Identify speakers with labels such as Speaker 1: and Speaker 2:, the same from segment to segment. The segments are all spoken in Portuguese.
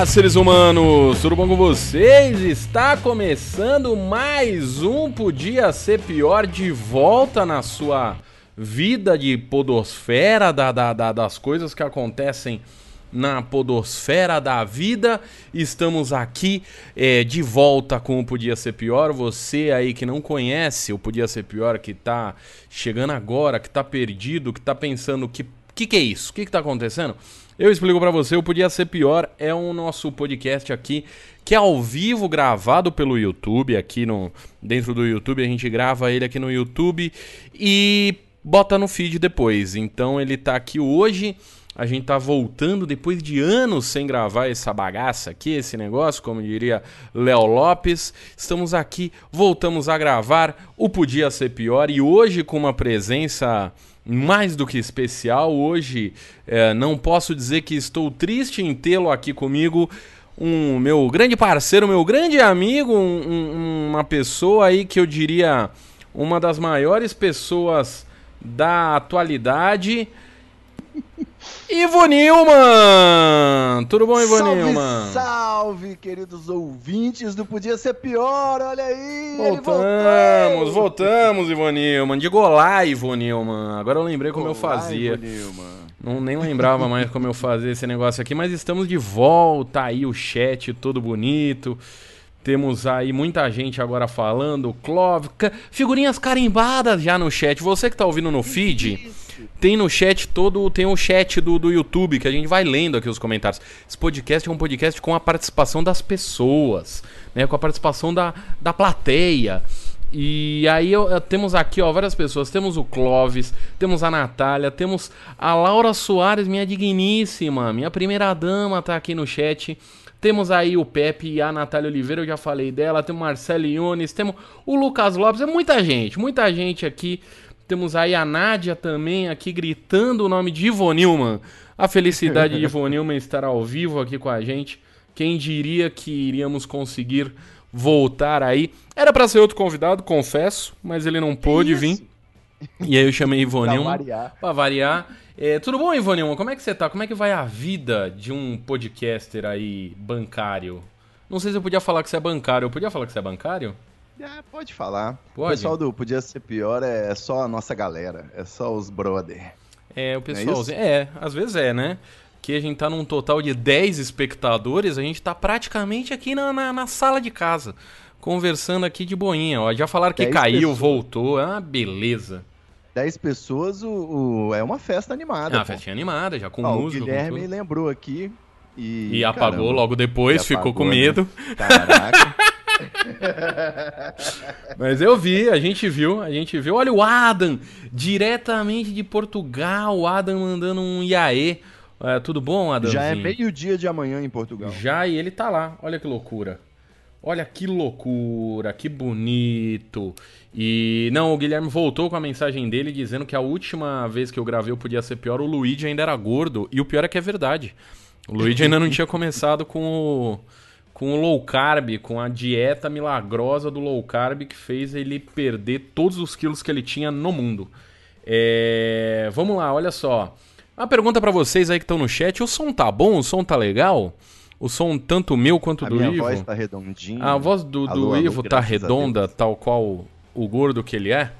Speaker 1: Olá, seres humanos, tudo bom com vocês? Está começando mais um Podia Ser Pior de volta na sua vida de podosfera, da, da, da, das coisas que acontecem na podosfera da vida. Estamos aqui é, de volta com o Podia Ser Pior. Você aí que não conhece o Podia Ser Pior, que está chegando agora, que está perdido, que está pensando que que, que é isso? O que, que tá acontecendo? Eu explico para você, o Podia Ser Pior é o nosso podcast aqui, que é ao vivo gravado pelo YouTube, aqui no dentro do YouTube, a gente grava ele aqui no YouTube e bota no feed depois. Então ele tá aqui hoje, a gente tá voltando depois de anos sem gravar essa bagaça aqui, esse negócio, como diria Léo Lopes. Estamos aqui, voltamos a gravar o Podia Ser Pior e hoje com uma presença mais do que especial. Hoje é, não posso dizer que estou triste em tê-lo aqui comigo. Um meu grande parceiro, meu grande amigo, um, um, uma pessoa aí que eu diria uma das maiores pessoas da atualidade. Ivo Nilman! Tudo bom, Ivo
Speaker 2: salve,
Speaker 1: Nilman?
Speaker 2: Salve, queridos ouvintes do Podia Ser Pior, olha aí!
Speaker 1: Voltamos, voltamos, Ivo Nilman. Diga olá, Ivo Nilman. Agora eu lembrei como
Speaker 2: olá,
Speaker 1: eu fazia.
Speaker 2: Ivo Nilman.
Speaker 1: Não, nem lembrava mais como eu fazia esse negócio aqui, mas estamos de volta aí, o chat todo bonito. Temos aí muita gente agora falando, Clove, figurinhas carimbadas já no chat. Você que tá ouvindo no feed, tem no chat todo, tem o chat do, do YouTube que a gente vai lendo aqui os comentários. Esse podcast é um podcast com a participação das pessoas, né, com a participação da, da plateia. E aí eu, eu, temos aqui, ó, várias pessoas. Temos o Clóvis, temos a Natália, temos a Laura Soares, minha digníssima, minha primeira dama, tá aqui no chat. Temos aí o Pepe e a Natália Oliveira, eu já falei dela. Temos o Marcelo Iones, temos o Lucas Lopes, é muita gente, muita gente aqui. Temos aí a Nádia também aqui gritando o nome de Ivo Nilman. A felicidade de Ivo Nilman estar ao vivo aqui com a gente. Quem diria que iríamos conseguir voltar aí. Era para ser outro convidado, confesso, mas ele não pôde vir. E aí eu chamei Ivo Nilman.
Speaker 2: variar.
Speaker 1: Pra variar. É, tudo bom, Ivonilma? Como é que você tá? Como é que vai a vida de um podcaster aí bancário? Não sei se eu podia falar que você é bancário. Eu podia falar que você é bancário?
Speaker 2: É, pode falar.
Speaker 1: Pode?
Speaker 2: O pessoal do Podia Ser Pior é só a nossa galera, é só os brother.
Speaker 1: É, o pessoalzinho. É, é, às vezes é, né? Que a gente tá num total de 10 espectadores, a gente tá praticamente aqui na, na, na sala de casa, conversando aqui de boinha. Ó, já falaram que caiu, pessoas. voltou. É uma beleza.
Speaker 2: 10 pessoas, o, o, é uma festa animada.
Speaker 1: É uma festinha animada, já com música.
Speaker 2: O Guilherme lembrou aqui. E,
Speaker 1: e apagou caramba, logo depois, ficou com medo.
Speaker 2: Né? Caraca.
Speaker 1: Mas eu vi, a gente viu, a gente viu. Olha o Adam, diretamente de Portugal. O Adam mandando um iaê. É, tudo bom, Adam?
Speaker 2: Já é meio-dia de amanhã em Portugal.
Speaker 1: Já, e ele tá lá. Olha que loucura. Olha que loucura, que bonito. E não, o Guilherme voltou com a mensagem dele dizendo que a última vez que eu gravei eu podia ser pior, o Luigi ainda era gordo. E o pior é que é verdade. O Luigi ainda não tinha começado com o, com o low carb, com a dieta milagrosa do low carb que fez ele perder todos os quilos que ele tinha no mundo. É, vamos lá, olha só. Uma pergunta para vocês aí que estão no chat: o som tá bom? O som tá legal? O som tanto meu quanto
Speaker 2: a
Speaker 1: do
Speaker 2: minha
Speaker 1: Ivo.
Speaker 2: voz tá redondinha.
Speaker 1: A voz do, do
Speaker 2: Alô, alô,
Speaker 1: Ivo tá
Speaker 2: graças a
Speaker 1: redonda, tal qual o gordo que ele é.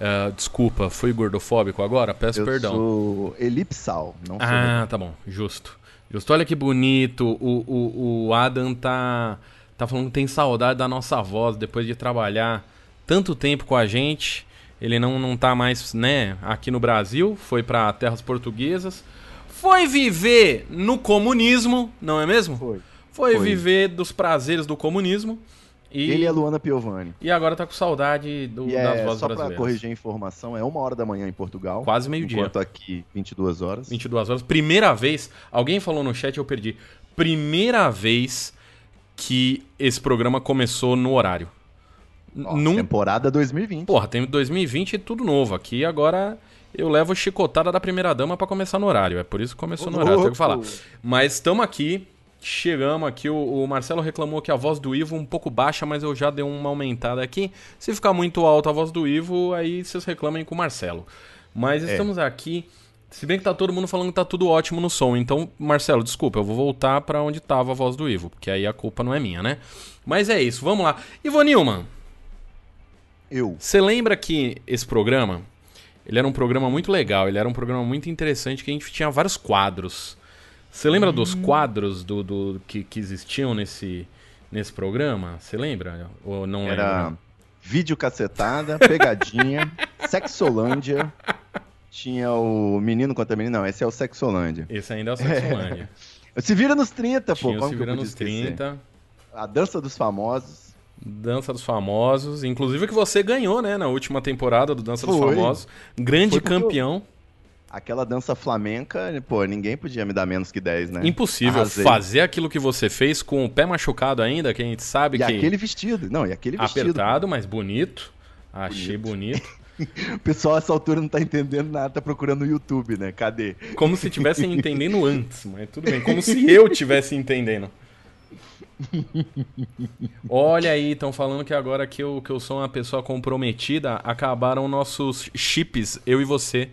Speaker 1: Ah, desculpa, fui gordofóbico agora? Peço
Speaker 2: Eu
Speaker 1: perdão.
Speaker 2: sou elipsal, não sou
Speaker 1: Ah, tá bom, justo. Justo, olha que bonito. O, o, o Adam tá, tá falando que tem saudade da nossa voz depois de trabalhar tanto tempo com a gente. Ele não, não tá mais, né, aqui no Brasil, foi para terras portuguesas. Foi viver no comunismo, não é mesmo?
Speaker 2: Foi.
Speaker 1: Foi,
Speaker 2: Foi.
Speaker 1: viver dos prazeres do comunismo. E,
Speaker 2: Ele a Luana Piovani.
Speaker 1: e agora tá com saudade do,
Speaker 2: E
Speaker 1: das
Speaker 2: é,
Speaker 1: vozes
Speaker 2: só pra
Speaker 1: brasileiras.
Speaker 2: corrigir a informação, é uma hora da manhã em Portugal.
Speaker 1: Quase meio-dia.
Speaker 2: Enquanto aqui, 22 horas.
Speaker 1: 22 horas. Primeira vez, alguém falou no chat, eu perdi. Primeira vez que esse programa começou no horário. Num...
Speaker 2: Temporada 2020.
Speaker 1: Porra, tem 2020 e tudo novo. Aqui agora eu levo chicotada da primeira dama pra começar no horário. É por isso que começou no horário, tenho que falar. Mas estamos aqui, chegamos aqui. O, o Marcelo reclamou que a voz do Ivo um pouco baixa, mas eu já dei uma aumentada aqui. Se ficar muito alta a voz do Ivo, aí vocês reclamem com o Marcelo. Mas
Speaker 2: É.
Speaker 1: estamos aqui Se bem que tá todo mundo falando que tá tudo ótimo no som. Então, Marcelo, desculpa, eu vou voltar pra onde tava a voz do Ivo, porque aí a culpa não é minha, né? Mas é isso, vamos lá. Ivo Nilman,
Speaker 2: Eu.
Speaker 1: você lembra que esse programa, ele era um programa muito legal, ele era um programa muito interessante, que a gente tinha vários quadros. Você lembra dos quadros do, do que, que existiam nesse, nesse programa? Você lembra? Ou não
Speaker 2: Era
Speaker 1: lembra?
Speaker 2: vídeo cacetada, pegadinha, sexolândia. Tinha o menino contra menino. Não, esse é o sexolândia.
Speaker 1: Esse ainda é o Sexolândia.
Speaker 2: Se vira nos 30, pô.
Speaker 1: Tinha
Speaker 2: como
Speaker 1: Se Vira nos
Speaker 2: esquecer?
Speaker 1: 30.
Speaker 2: A dança dos famosos.
Speaker 1: Dança dos Famosos, inclusive que você ganhou, né, na última temporada do Dança dos
Speaker 2: Foi.
Speaker 1: Famosos. Grande
Speaker 2: porque eu-
Speaker 1: campeão.
Speaker 2: Aquela dança flamenca, pô, ninguém podia me dar menos que 10, né?
Speaker 1: Impossível
Speaker 2: Arrasei.
Speaker 1: fazer aquilo que você fez com o pé machucado ainda, que a gente sabe
Speaker 2: E
Speaker 1: que
Speaker 2: aquele vestido. Não, e aquele vestido.
Speaker 1: apertado, mas bonito. Achei bonito.
Speaker 2: O pessoal essa altura não tá entendendo nada, tá procurando no YouTube, né? Cadê?
Speaker 1: Como se tivessem entendendo antes, mas tudo bem. Como se eu tivesse entendendo. Olha aí, estão falando que agora que eu, que eu sou uma pessoa comprometida, acabaram nossos chips, eu e você.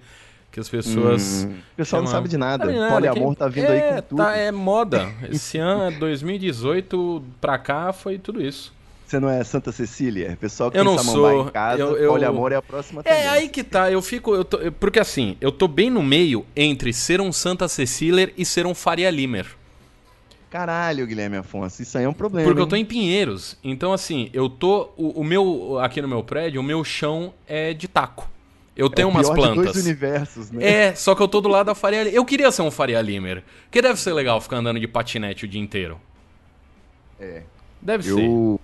Speaker 1: Que as pessoas.
Speaker 2: Hum, o pessoal não sabe de nada.
Speaker 1: Sabe nada,
Speaker 2: Poliamor
Speaker 1: que-
Speaker 2: tá vindo
Speaker 1: é,
Speaker 2: aí com tudo.
Speaker 1: Tá, é moda. Esse ano, 2018 pra cá, foi tudo isso.
Speaker 2: Você não é Santa Cecília? Pessoal que
Speaker 1: Eu não sou.
Speaker 2: em casa,
Speaker 1: Eu- eu-
Speaker 2: poliamor é a próxima
Speaker 1: É
Speaker 2: tendência.
Speaker 1: aí que tá, eu fico. Eu tô- porque assim, eu tô bem no meio entre ser um Santa Cecília e ser um Faria Limer.
Speaker 2: Caralho, Guilherme Afonso, isso aí é um problema.
Speaker 1: Porque eu
Speaker 2: hein?
Speaker 1: tô em Pinheiros. Então, assim, eu tô. O, o meu. Aqui no meu prédio, o meu chão é de taco. Eu
Speaker 2: É
Speaker 1: tenho
Speaker 2: o
Speaker 1: umas plantas.
Speaker 2: dois universos, né?
Speaker 1: É, só que eu tô do lado da Faria Limer. Eu queria ser um Faria Limer. Que deve ser legal ficar andando de patinete o dia inteiro.
Speaker 2: É.
Speaker 1: Deve ser.
Speaker 2: Eu,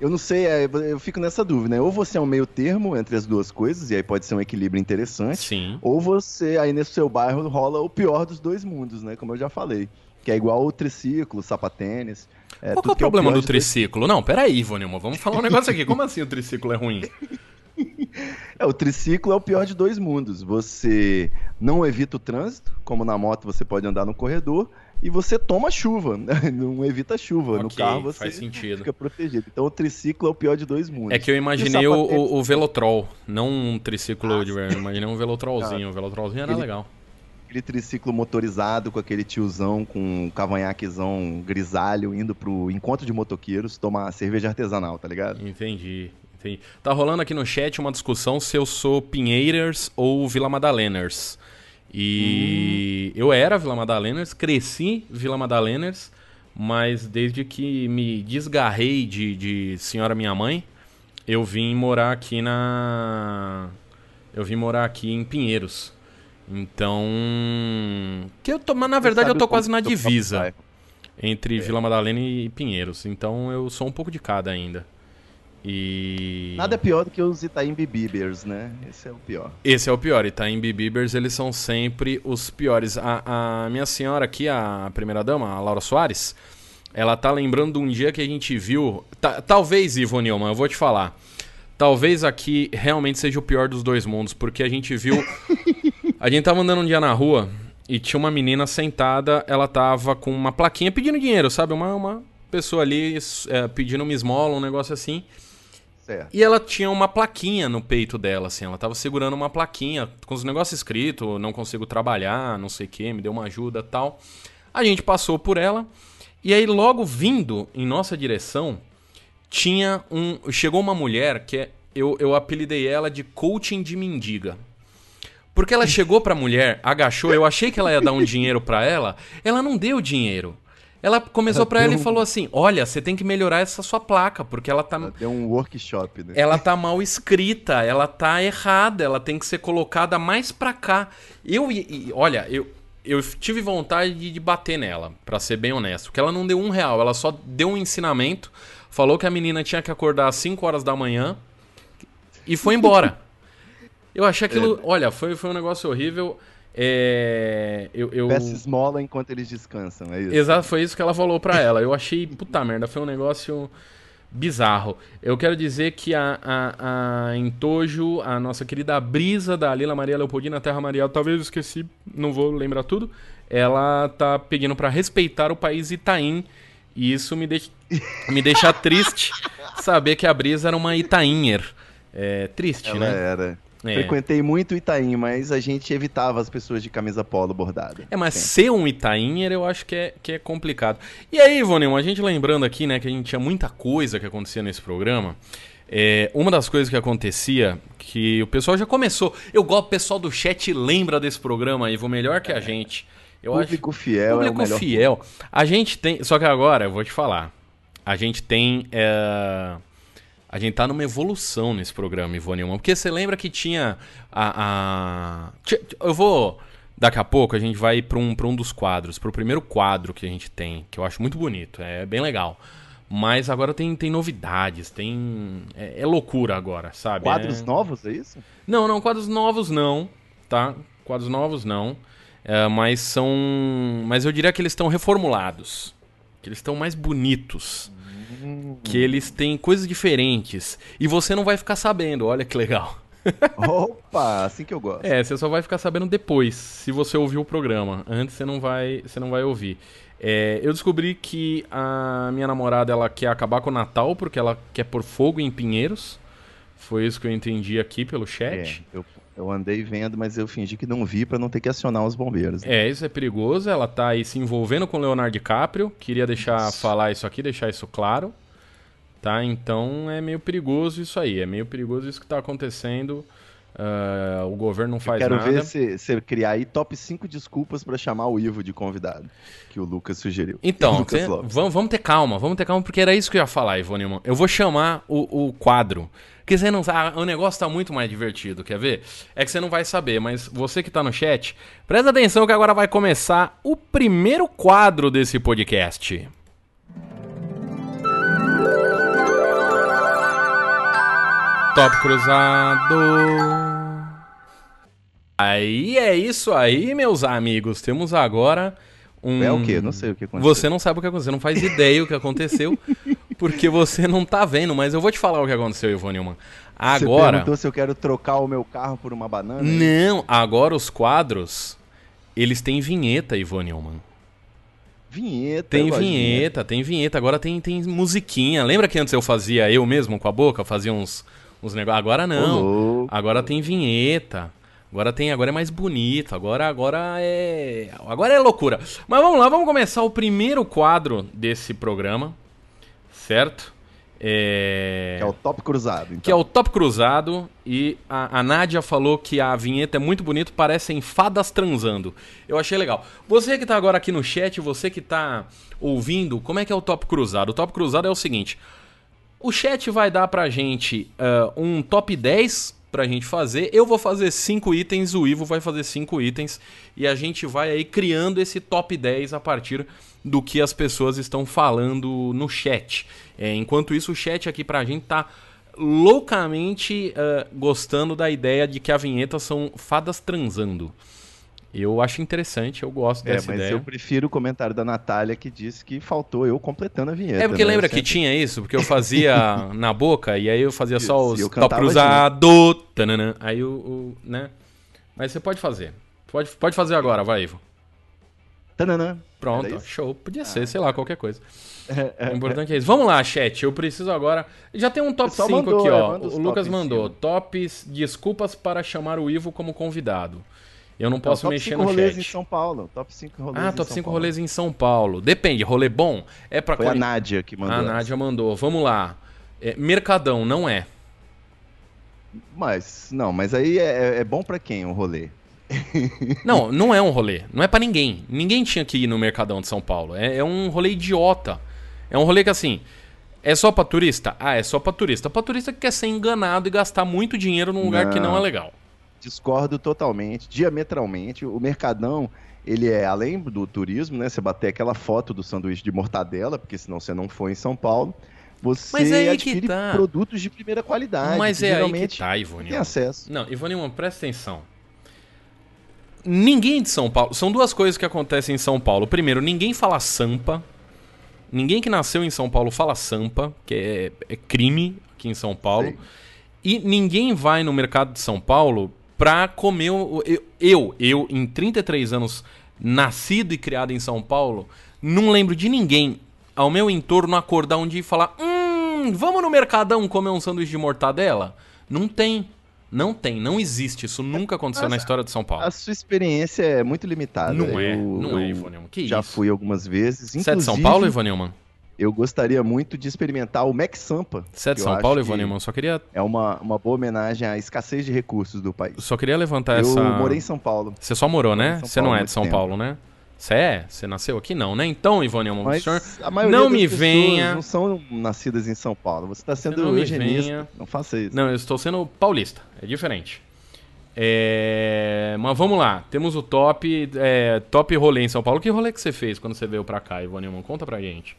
Speaker 2: eu não sei, é, eu fico nessa dúvida, né? Ou você é um meio termo entre as duas coisas, e aí pode ser um equilíbrio interessante.
Speaker 1: Sim.
Speaker 2: Ou você, aí nesse seu bairro, rola o pior dos dois mundos, né? Como eu já falei. Que é igual o triciclo, sapatênis. É,
Speaker 1: Qual que é o problema
Speaker 2: pior
Speaker 1: do
Speaker 2: de dois-
Speaker 1: triciclo? Não, peraí, Ivonilma, vamos falar um negócio aqui. Como assim o triciclo é ruim?
Speaker 2: É, o triciclo é o pior de dois mundos. Você não evita o trânsito, como na moto você pode andar no corredor, e você toma chuva, né? não evita a chuva. no
Speaker 1: Ok,
Speaker 2: carro você fica protegido. Então o triciclo é o pior de dois mundos.
Speaker 1: É que eu imaginei o, o, o Velotrol, não um triciclo
Speaker 2: Ah,
Speaker 1: de verdade. Imaginei um Velotrolzinho. O Velotrolzinho era
Speaker 2: Ele-
Speaker 1: legal.
Speaker 2: Aquele triciclo motorizado com aquele tiozão com um cavanhaquezão grisalho indo pro encontro de motoqueiros tomar cerveja artesanal, tá ligado?
Speaker 1: Entendi, entendi. Tá rolando aqui no chat uma discussão se eu sou Pinheiras ou Vila Madaleners. E eu era Vila Madaleners, cresci Vila Madaleners, mas desde que me desgarrei de, de senhora minha mãe, eu vim morar aqui na. Eu vim morar aqui em Pinheiros. Então. Que eu tô, mas na verdade eu tô quase na divisa entre Vila Madalena e Pinheiros. Então eu sou um pouco de cada ainda. E.
Speaker 2: Nada é pior do que os Itaim Bibers, né? Esse é o pior.
Speaker 1: Esse é o pior. Itaim Bibers, eles são sempre os piores. A, a minha senhora aqui, a primeira dama, a Laura Soares, ela tá lembrando de um dia que a gente viu. ta- talvez, Ivo Nilman, eu vou te falar. Talvez aqui realmente seja o pior dos dois mundos, porque a gente viu. a gente tava andando um dia na rua e tinha uma menina sentada, ela tava com uma plaquinha pedindo dinheiro, sabe? Uma, uma pessoa ali é, pedindo uma esmola, um negócio assim.
Speaker 2: Certo.
Speaker 1: E ela tinha uma plaquinha no peito dela, assim. Ela tava segurando uma plaquinha com os negócios escritos, não consigo trabalhar, não sei o que, me deu uma ajuda tal. A gente passou por ela. E aí, logo vindo em nossa direção, tinha um. Chegou uma mulher que é, eu, eu apelidei ela de coaching de mendiga. Porque ela chegou pra mulher, agachou, eu achei que ela ia dar um dinheiro pra ela, ela não deu dinheiro. Ela começou
Speaker 2: Ela
Speaker 1: pra ela
Speaker 2: deu
Speaker 1: e
Speaker 2: um-
Speaker 1: falou assim: Olha, você tem que melhorar essa sua placa, porque ela tá.
Speaker 2: Ela Deu um workshop, né?
Speaker 1: Ela tá mal escrita, ela tá errada, ela tem que ser colocada mais pra cá. Eu, e- olha, eu, eu tive vontade de, bater nela, pra ser bem honesto, porque ela não deu um real, ela só deu um ensinamento, falou que a menina tinha que acordar às 5 horas da manhã e foi embora. Eu achei aquilo, olha, foi, foi um negócio horrível. É, eu, eu...
Speaker 2: Peça esmola enquanto eles descansam, é isso?
Speaker 1: Exato, foi isso que ela falou pra ela. Eu achei, puta merda, foi um negócio bizarro. Eu quero dizer que a, a, a Entojo, a nossa querida Brisa da Lila Maria Leopoldina Terra Maria, talvez eu esqueci, não vou lembrar tudo. Ela tá pedindo pra respeitar o país Itaim. E isso me deixa, me deixa triste saber que a Brisa era uma Itainher. É triste,
Speaker 2: Ela
Speaker 1: né?
Speaker 2: era. É. Frequentei muito Itaim, mas a gente evitava as pessoas de camisa polo bordada.
Speaker 1: É, mas sempre. ser um Itainher eu acho que é, que é complicado. E aí, Ivone, a gente lembrando aqui, né, que a gente tinha muita coisa que acontecia nesse programa. É, uma das coisas que acontecia, que o pessoal já começou. Eu gosto, o pessoal do chat lembra desse programa, Ivo, melhor que a gente. Eu
Speaker 2: público acho, fiel
Speaker 1: público
Speaker 2: é o melhor.
Speaker 1: fiel. A gente tem. Só que agora, eu vou te falar. A gente tem. É, a gente tá numa evolução nesse programa, Ivone Neumann. Porque você lembra que tinha a, a, Eu vou. Daqui a pouco a gente vai para um, pra um dos quadros, para o primeiro quadro que a gente tem, que eu acho muito bonito, é bem legal. Mas agora tem, tem novidades, tem. É, é loucura agora, sabe?
Speaker 2: Quadros
Speaker 1: é...
Speaker 2: novos, é isso?
Speaker 1: Não, não, quadros novos não, tá? Quadros novos não. É, mas são. Mas eu diria que eles estão reformulados. Que eles estão mais bonitos. Hum. Que eles têm coisas diferentes. E você não vai ficar sabendo, olha que legal.
Speaker 2: Opa, assim que eu gosto.
Speaker 1: É, você só vai ficar sabendo depois, se você ouvir o programa. Antes você não vai, você não vai ouvir. É, eu descobri que a minha namorada ela quer acabar com o Natal porque ela quer pôr fogo em Pinheiros. Foi isso que eu entendi aqui pelo chat.
Speaker 2: É, eu, eu, andei vendo, mas eu fingi que não vi para não ter que acionar os bombeiros.
Speaker 1: Né? É, isso é perigoso. Ela tá aí se envolvendo com o Leonardo DiCaprio. Queria deixar isso. falar isso aqui, deixar isso claro. Tá? Então é meio perigoso isso aí. É meio perigoso isso que está acontecendo. Uh, o governo não faz
Speaker 2: Eu quero
Speaker 1: nada.
Speaker 2: ver se você criar aí top 5 desculpas para chamar o Ivo de convidado, que o Lucas sugeriu.
Speaker 1: Então, Lucas vamos, vamos ter calma, vamos ter calma, porque era isso que eu ia falar, Ivo Nilman. Eu vou chamar o, o quadro. Porque você não sabe, o negócio tá muito mais divertido, quer ver? É que você não vai saber, mas você que tá no chat, presta atenção que agora vai começar o primeiro quadro desse podcast. Top cruzado. Aí é isso aí, meus amigos. Temos agora um.
Speaker 2: É o quê? Não sei o que aconteceu.
Speaker 1: Você não sabe o que aconteceu, não faz ideia o que aconteceu, porque você não tá vendo, mas eu vou te falar o que aconteceu, Ivone Newman. Agora. Você
Speaker 2: perguntou se eu quero trocar o meu carro por uma banana?
Speaker 1: Não, agora os quadros, eles têm vinheta, Ivone Newman.
Speaker 2: Vinheta.
Speaker 1: Tem vinheta, tem vinheta. Agora tem, tem musiquinha. Lembra que antes eu fazia eu mesmo com a boca? Fazia uns, uns negócios. Agora não. Agora tem vinheta. Agora tem, agora é mais bonito. Agora, agora é, agora é loucura. Mas vamos lá, vamos começar o primeiro quadro desse programa, certo?
Speaker 2: É... Que é o top cruzado. Então.
Speaker 1: Que é o top cruzado. E a, a Nádia falou que a vinheta é muito bonita, parecem fadas transando. Eu achei legal. Você que está agora aqui no chat, você que está ouvindo, como é que é o top cruzado? O top cruzado é o seguinte: o chat vai dar pra gente uh, um top 10 pra gente fazer. Eu vou fazer 5 itens, o Ivo vai fazer 5 itens. E a gente vai aí criando esse top 10 a partir do que as pessoas estão falando no chat. É, enquanto isso, o chat aqui pra gente tá loucamente uh, gostando da ideia de que a vinheta são fadas transando. Eu acho interessante, eu gosto é, dessa
Speaker 2: mas
Speaker 1: ideia.
Speaker 2: eu prefiro o comentário da Natália que disse que faltou eu completando a vinheta.
Speaker 1: É porque né? lembra sempre... que tinha isso? Porque eu fazia na boca e aí eu fazia isso, só os top cruzado, tanana, aí o, o, né? Mas você pode fazer. Pode, pode fazer agora, vai, Ivo.
Speaker 2: Tanana.
Speaker 1: Pronto, show. Podia ser, ah. sei lá, qualquer coisa. o importante é isso. Vamos lá, chat. Eu preciso agora. Já tem um top 5 mandou, aqui, ó. o Lucas mandou. Tops desculpas para chamar o Ivo como convidado. Eu não posso não, mexer no chat. Top 5 rolês
Speaker 2: em São Paulo. Top 5 rolês
Speaker 1: ah, top 5 rolês em São Paulo. Depende, rolê bom é para
Speaker 2: Foi a Nádia que mandou.
Speaker 1: A Nádia mandou. Vamos lá. É, Mercadão, não é.
Speaker 2: Mas, não, mas aí é, é bom para quem o rolê?
Speaker 1: não, não é um rolê. Não é para ninguém. Ninguém tinha que ir no Mercadão de São Paulo. É, é um rolê idiota. É um rolê que assim. É só pra turista? Ah, é só pra turista. Pra turista que quer ser enganado e gastar muito dinheiro num lugar não. que não é legal
Speaker 2: discordo totalmente, diametralmente. O Mercadão, ele é, além do turismo, né? Você bater aquela foto do sanduíche de mortadela, porque senão você não foi em São Paulo. Você Mas é adquire tá. produtos de primeira qualidade.
Speaker 1: Mas é aí que tá, Ivone.
Speaker 2: Tem acesso.
Speaker 1: Não, Ivone, presta atenção. Ninguém de São Paulo. São duas coisas que acontecem em São Paulo. Primeiro, ninguém fala Sampa. Ninguém que nasceu em São Paulo fala Sampa, que é, é crime aqui em São Paulo. Sim. E ninguém vai no mercado de São Paulo pra comer. Eu, eu, eu, em 33 anos, nascido e criado em São Paulo, não lembro de ninguém ao meu entorno acordar um dia e falar: Hum, vamos no Mercadão comer um sanduíche de mortadela? Não tem. Não tem, não existe. Isso nunca aconteceu na história de São Paulo.
Speaker 2: A sua experiência é muito limitada.
Speaker 1: Não é, não é, Ivonilman. Que
Speaker 2: já
Speaker 1: isso?
Speaker 2: fui algumas vezes.
Speaker 1: Você é de São Paulo, Ivonilman?
Speaker 2: Eu gostaria muito de experimentar o Mac Sampa.
Speaker 1: Você é de São Paulo, Ivonilman? Só queria...
Speaker 2: É uma, uma boa homenagem à escassez de recursos do país.
Speaker 1: Só queria levantar
Speaker 2: eu
Speaker 1: essa...
Speaker 2: Eu morei em São Paulo.
Speaker 1: Você só morou, né? Você não é de São tempo. Paulo, né? Você é? Você nasceu aqui? Não, né? Então, Ivone, o senhor não me venha.
Speaker 2: Não são nascidas em São Paulo. Você está sendo não eugenista. Não faça isso.
Speaker 1: Não, eu estou sendo paulista. É diferente. É... Mas vamos lá. Temos o top, é... top rolê em São Paulo. Que rolê que você fez quando você veio para cá, Ivone? Conta pra gente.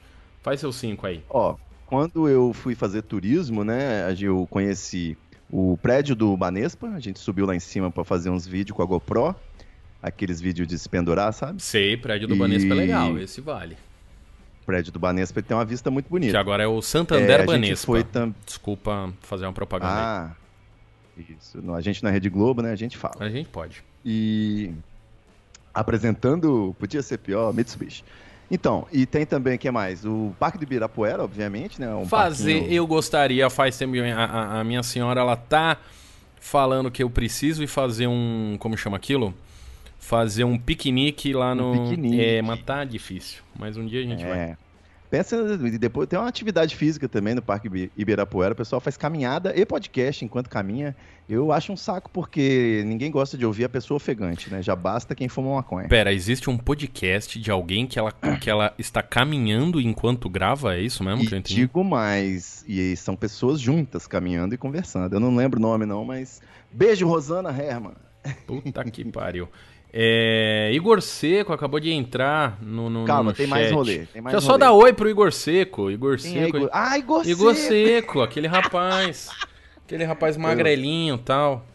Speaker 1: Faz seus cinco aí.
Speaker 2: Ó, quando eu fui fazer turismo, né? Eu conheci o prédio do Banespa. A gente subiu lá em cima para fazer uns vídeos com a GoPro aqueles vídeos de se pendurar, sabe?
Speaker 1: Sei, prédio do e... Banespa é legal, esse vale.
Speaker 2: O prédio do Banespa tem uma vista muito bonita.
Speaker 1: Que agora é o Santander é, Banespa. Foi tam... Desculpa fazer uma propaganda
Speaker 2: ah, aí. isso. A gente na Rede Globo, né? A gente fala.
Speaker 1: A gente pode.
Speaker 2: E apresentando, podia ser pior, Mitsubishi. Então, e tem também, o que mais? O Parque do Ibirapuera, obviamente, né?
Speaker 1: Um Fazer, parquinho... eu gostaria, faz tempo, a, a, minha senhora, ela tá falando que eu preciso ir fazer um, como chama aquilo? fazer um piquenique lá no. Um piquenique. É, mas tá difícil. Mas um dia a gente é. vai.
Speaker 2: Pensa, depois tem uma atividade física também no Parque Ibirapuera. O pessoal faz caminhada e podcast enquanto caminha. Eu acho um saco porque ninguém gosta de ouvir a pessoa ofegante, né? Já basta quem fuma maconha.
Speaker 1: Pera, existe um podcast de alguém que ela, que ela está caminhando enquanto grava? É isso mesmo
Speaker 2: e que eu entendi? Digo mais. E são pessoas juntas caminhando e conversando. Eu não lembro o nome, não, mas. Beijo, Rosana Herman.
Speaker 1: Puta que pariu. É, Igor Seco acabou de entrar no, no
Speaker 2: Calma,
Speaker 1: no
Speaker 2: tem
Speaker 1: chat.
Speaker 2: mais rolê. Tem mais
Speaker 1: Deixa eu só dar oi pro Igor Seco. Igor Quem Seco.
Speaker 2: É Igor... Ah, Igor,
Speaker 1: Igor Seco. Seco, aquele rapaz. aquele rapaz magrelinho e tal.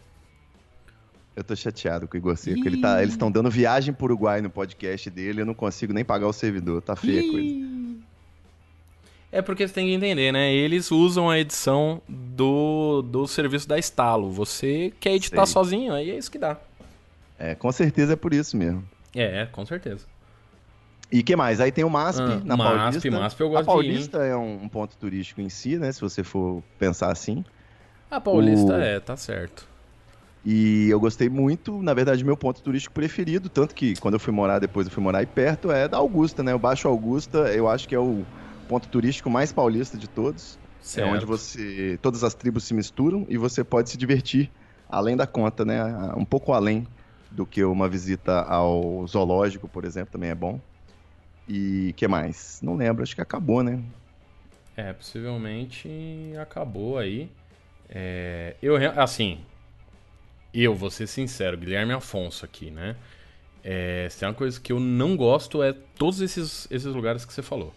Speaker 2: Eu tô chateado com o Igor Seco. Ele tá, eles estão dando viagem pro Uruguai no podcast dele. Eu não consigo nem pagar o servidor. Tá feia a coisa.
Speaker 1: É porque você tem que entender, né? Eles usam a edição do, do serviço da Estalo. Você quer editar Sei. sozinho, aí é isso que dá.
Speaker 2: É, com certeza é por isso mesmo.
Speaker 1: É, com certeza.
Speaker 2: E que mais? Aí tem o MASP ah, na MASP, Paulista.
Speaker 1: MASP eu gosto
Speaker 2: A Paulista de ir, é um, ponto turístico em si, né? Se você for pensar assim.
Speaker 1: A Paulista o... é, tá certo.
Speaker 2: E eu gostei muito, na verdade, meu ponto turístico preferido, tanto que quando eu fui morar, depois eu fui morar aí perto, é da Augusta, né? O Baixo Augusta, eu acho que é o ponto turístico mais paulista de todos. Certo. É onde você. Todas as tribos se misturam e você pode se divertir além da conta, né? Um pouco além do que uma visita ao zoológico, por exemplo, também é bom. E que mais? Não lembro, acho que acabou, né?
Speaker 1: É, possivelmente acabou aí. É, eu, assim, eu vou ser sincero, Guilherme Afonso aqui, né? É, se tem uma coisa que eu não gosto é todos esses, esses lugares que você falou.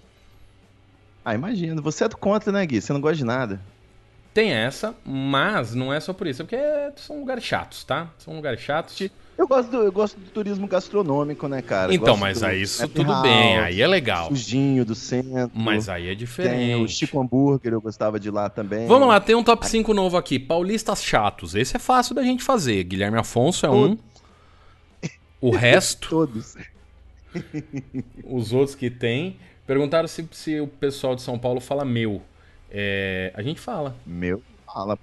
Speaker 2: Ah, imagino. Você é do contra, né, Gui? Você não gosta de nada.
Speaker 1: Tem essa, mas não é só por isso. É porque são lugares chatos, tá? São lugares chatos.
Speaker 2: Eu gosto, do, eu gosto do turismo gastronômico, né, cara?
Speaker 1: Então, mas aí isso tudo bem, aí é legal.
Speaker 2: Sujinho do centro.
Speaker 1: Mas aí é diferente. Tem
Speaker 2: o Chico Hambúrguer, eu gostava de lá também.
Speaker 1: Vamos lá, tem um top 5 novo aqui. Paulistas chatos. Esse é fácil da gente fazer. Guilherme Afonso é Todos. um. O resto.
Speaker 2: Todos.
Speaker 1: Os outros que tem. Perguntaram se, se o pessoal de São Paulo fala meu. É, a gente fala.
Speaker 2: Meu, fala.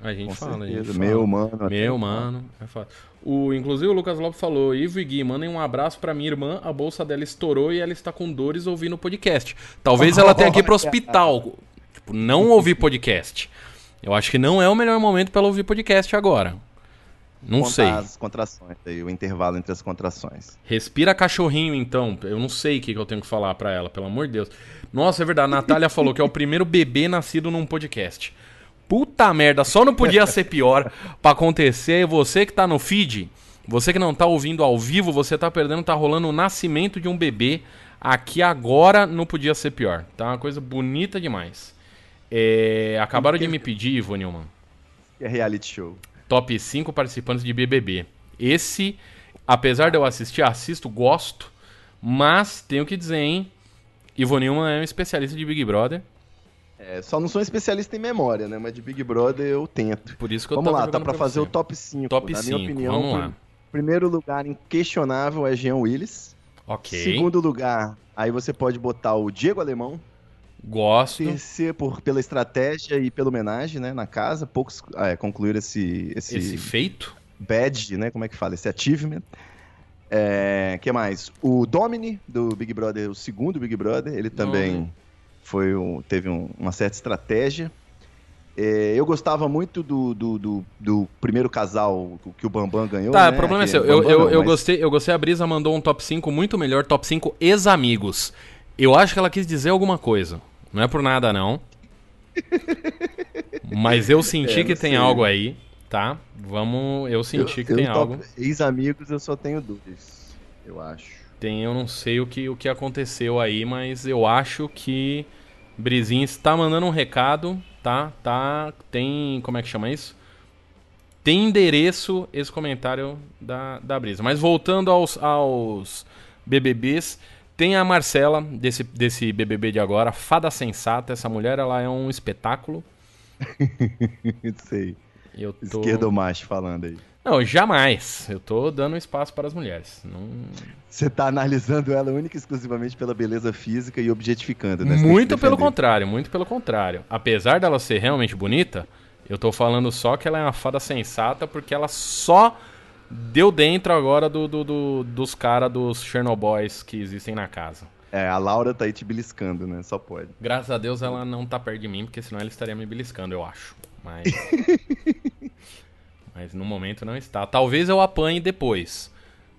Speaker 1: A gente, fala, a gente fala.
Speaker 2: Meu, mano.
Speaker 1: Meu, mano. É. O, inclusive o Lucas Lopes falou: Ivo e Gui, mandem um abraço pra minha irmã. A bolsa dela estourou e ela está com dores ouvindo o podcast. Talvez ela tenha que ir pro hospital. Tipo, não ouvir podcast. Eu acho que não é o melhor momento para ela ouvir podcast agora. Não Contar sei.
Speaker 2: as contrações aí, o intervalo entre as contrações.
Speaker 1: Respira cachorrinho, então. Eu não sei o que, que eu tenho que falar para ela, pelo amor de Deus. Nossa, é verdade. A Natália falou que é o primeiro bebê nascido num podcast. Puta merda, só não podia ser pior para acontecer. Você que tá no feed, você que não tá ouvindo ao vivo, você tá perdendo, tá rolando o nascimento de um bebê aqui agora, não podia ser pior. Tá uma coisa bonita demais. É, acabaram de me pedir, Ivo Newman.
Speaker 2: É reality show.
Speaker 1: Top 5 participantes de BBB. Esse, apesar de eu assistir, assisto, gosto, mas tenho que dizer, hein? Ivo Newman é um especialista de Big Brother.
Speaker 2: É, só não sou um especialista em memória, né? Mas de Big Brother eu tento.
Speaker 1: Por isso que eu
Speaker 2: Vamos lá, tá pra fazer você. o top 5.
Speaker 1: Top Na 5, minha opinião, vamos lá.
Speaker 2: Primeiro lugar inquestionável é Jean Willis.
Speaker 1: Ok.
Speaker 2: Segundo lugar, aí você pode botar o Diego Alemão.
Speaker 1: Gosto.
Speaker 2: Terceiro, por, pela estratégia e pela homenagem, né, na casa. Poucos é, concluíram esse, esse...
Speaker 1: Esse feito?
Speaker 2: Badge, né, como é que fala? Esse achievement. É, que mais? O Domini, do Big Brother, o segundo Big Brother, ele também foi um, teve um, uma certa estratégia. É, eu gostava muito do, do, do, do, primeiro casal que o Bambam ganhou.
Speaker 1: Tá,
Speaker 2: né?
Speaker 1: o problema é seu. Eu, eu, eu, mas... gostei, eu gostei, a Brisa mandou um top 5 muito melhor, top 5 ex-amigos. Eu acho que ela quis dizer alguma coisa. Não é por nada, não. Mas eu senti é, que tem algo aí, tá? Vamos. Eu senti eu, que tem algo.
Speaker 2: Ex-amigos eu só tenho dois, eu acho.
Speaker 1: Tem, eu não sei o que, o que aconteceu aí, mas eu acho que Brizinho está mandando um recado, tá? Tá. Tem. Como é que chama isso? Tem endereço esse comentário da, da Brisa. Mas voltando aos, aos BBBs, tem a Marcela, desse, desse BBB de agora, fada sensata. Essa mulher, ela é um espetáculo.
Speaker 2: Sei. Eu tô... Esquerdo macho falando aí.
Speaker 1: Não, jamais. Eu tô dando espaço para as mulheres. Não...
Speaker 2: Você tá analisando ela única e exclusivamente pela beleza física e objetificando, né?
Speaker 1: Muito pelo contrário, muito pelo contrário. Apesar dela ser realmente bonita, eu tô falando só que ela é uma fada sensata porque ela só deu dentro agora do, do, do dos caras dos Chernobyls que existem na casa.
Speaker 2: É, a Laura tá aí te beliscando, né? Só pode.
Speaker 1: Graças a Deus ela não tá perto de mim, porque senão ela estaria me beliscando, eu acho. Mas. Mas no momento não está. Talvez eu apanhe depois.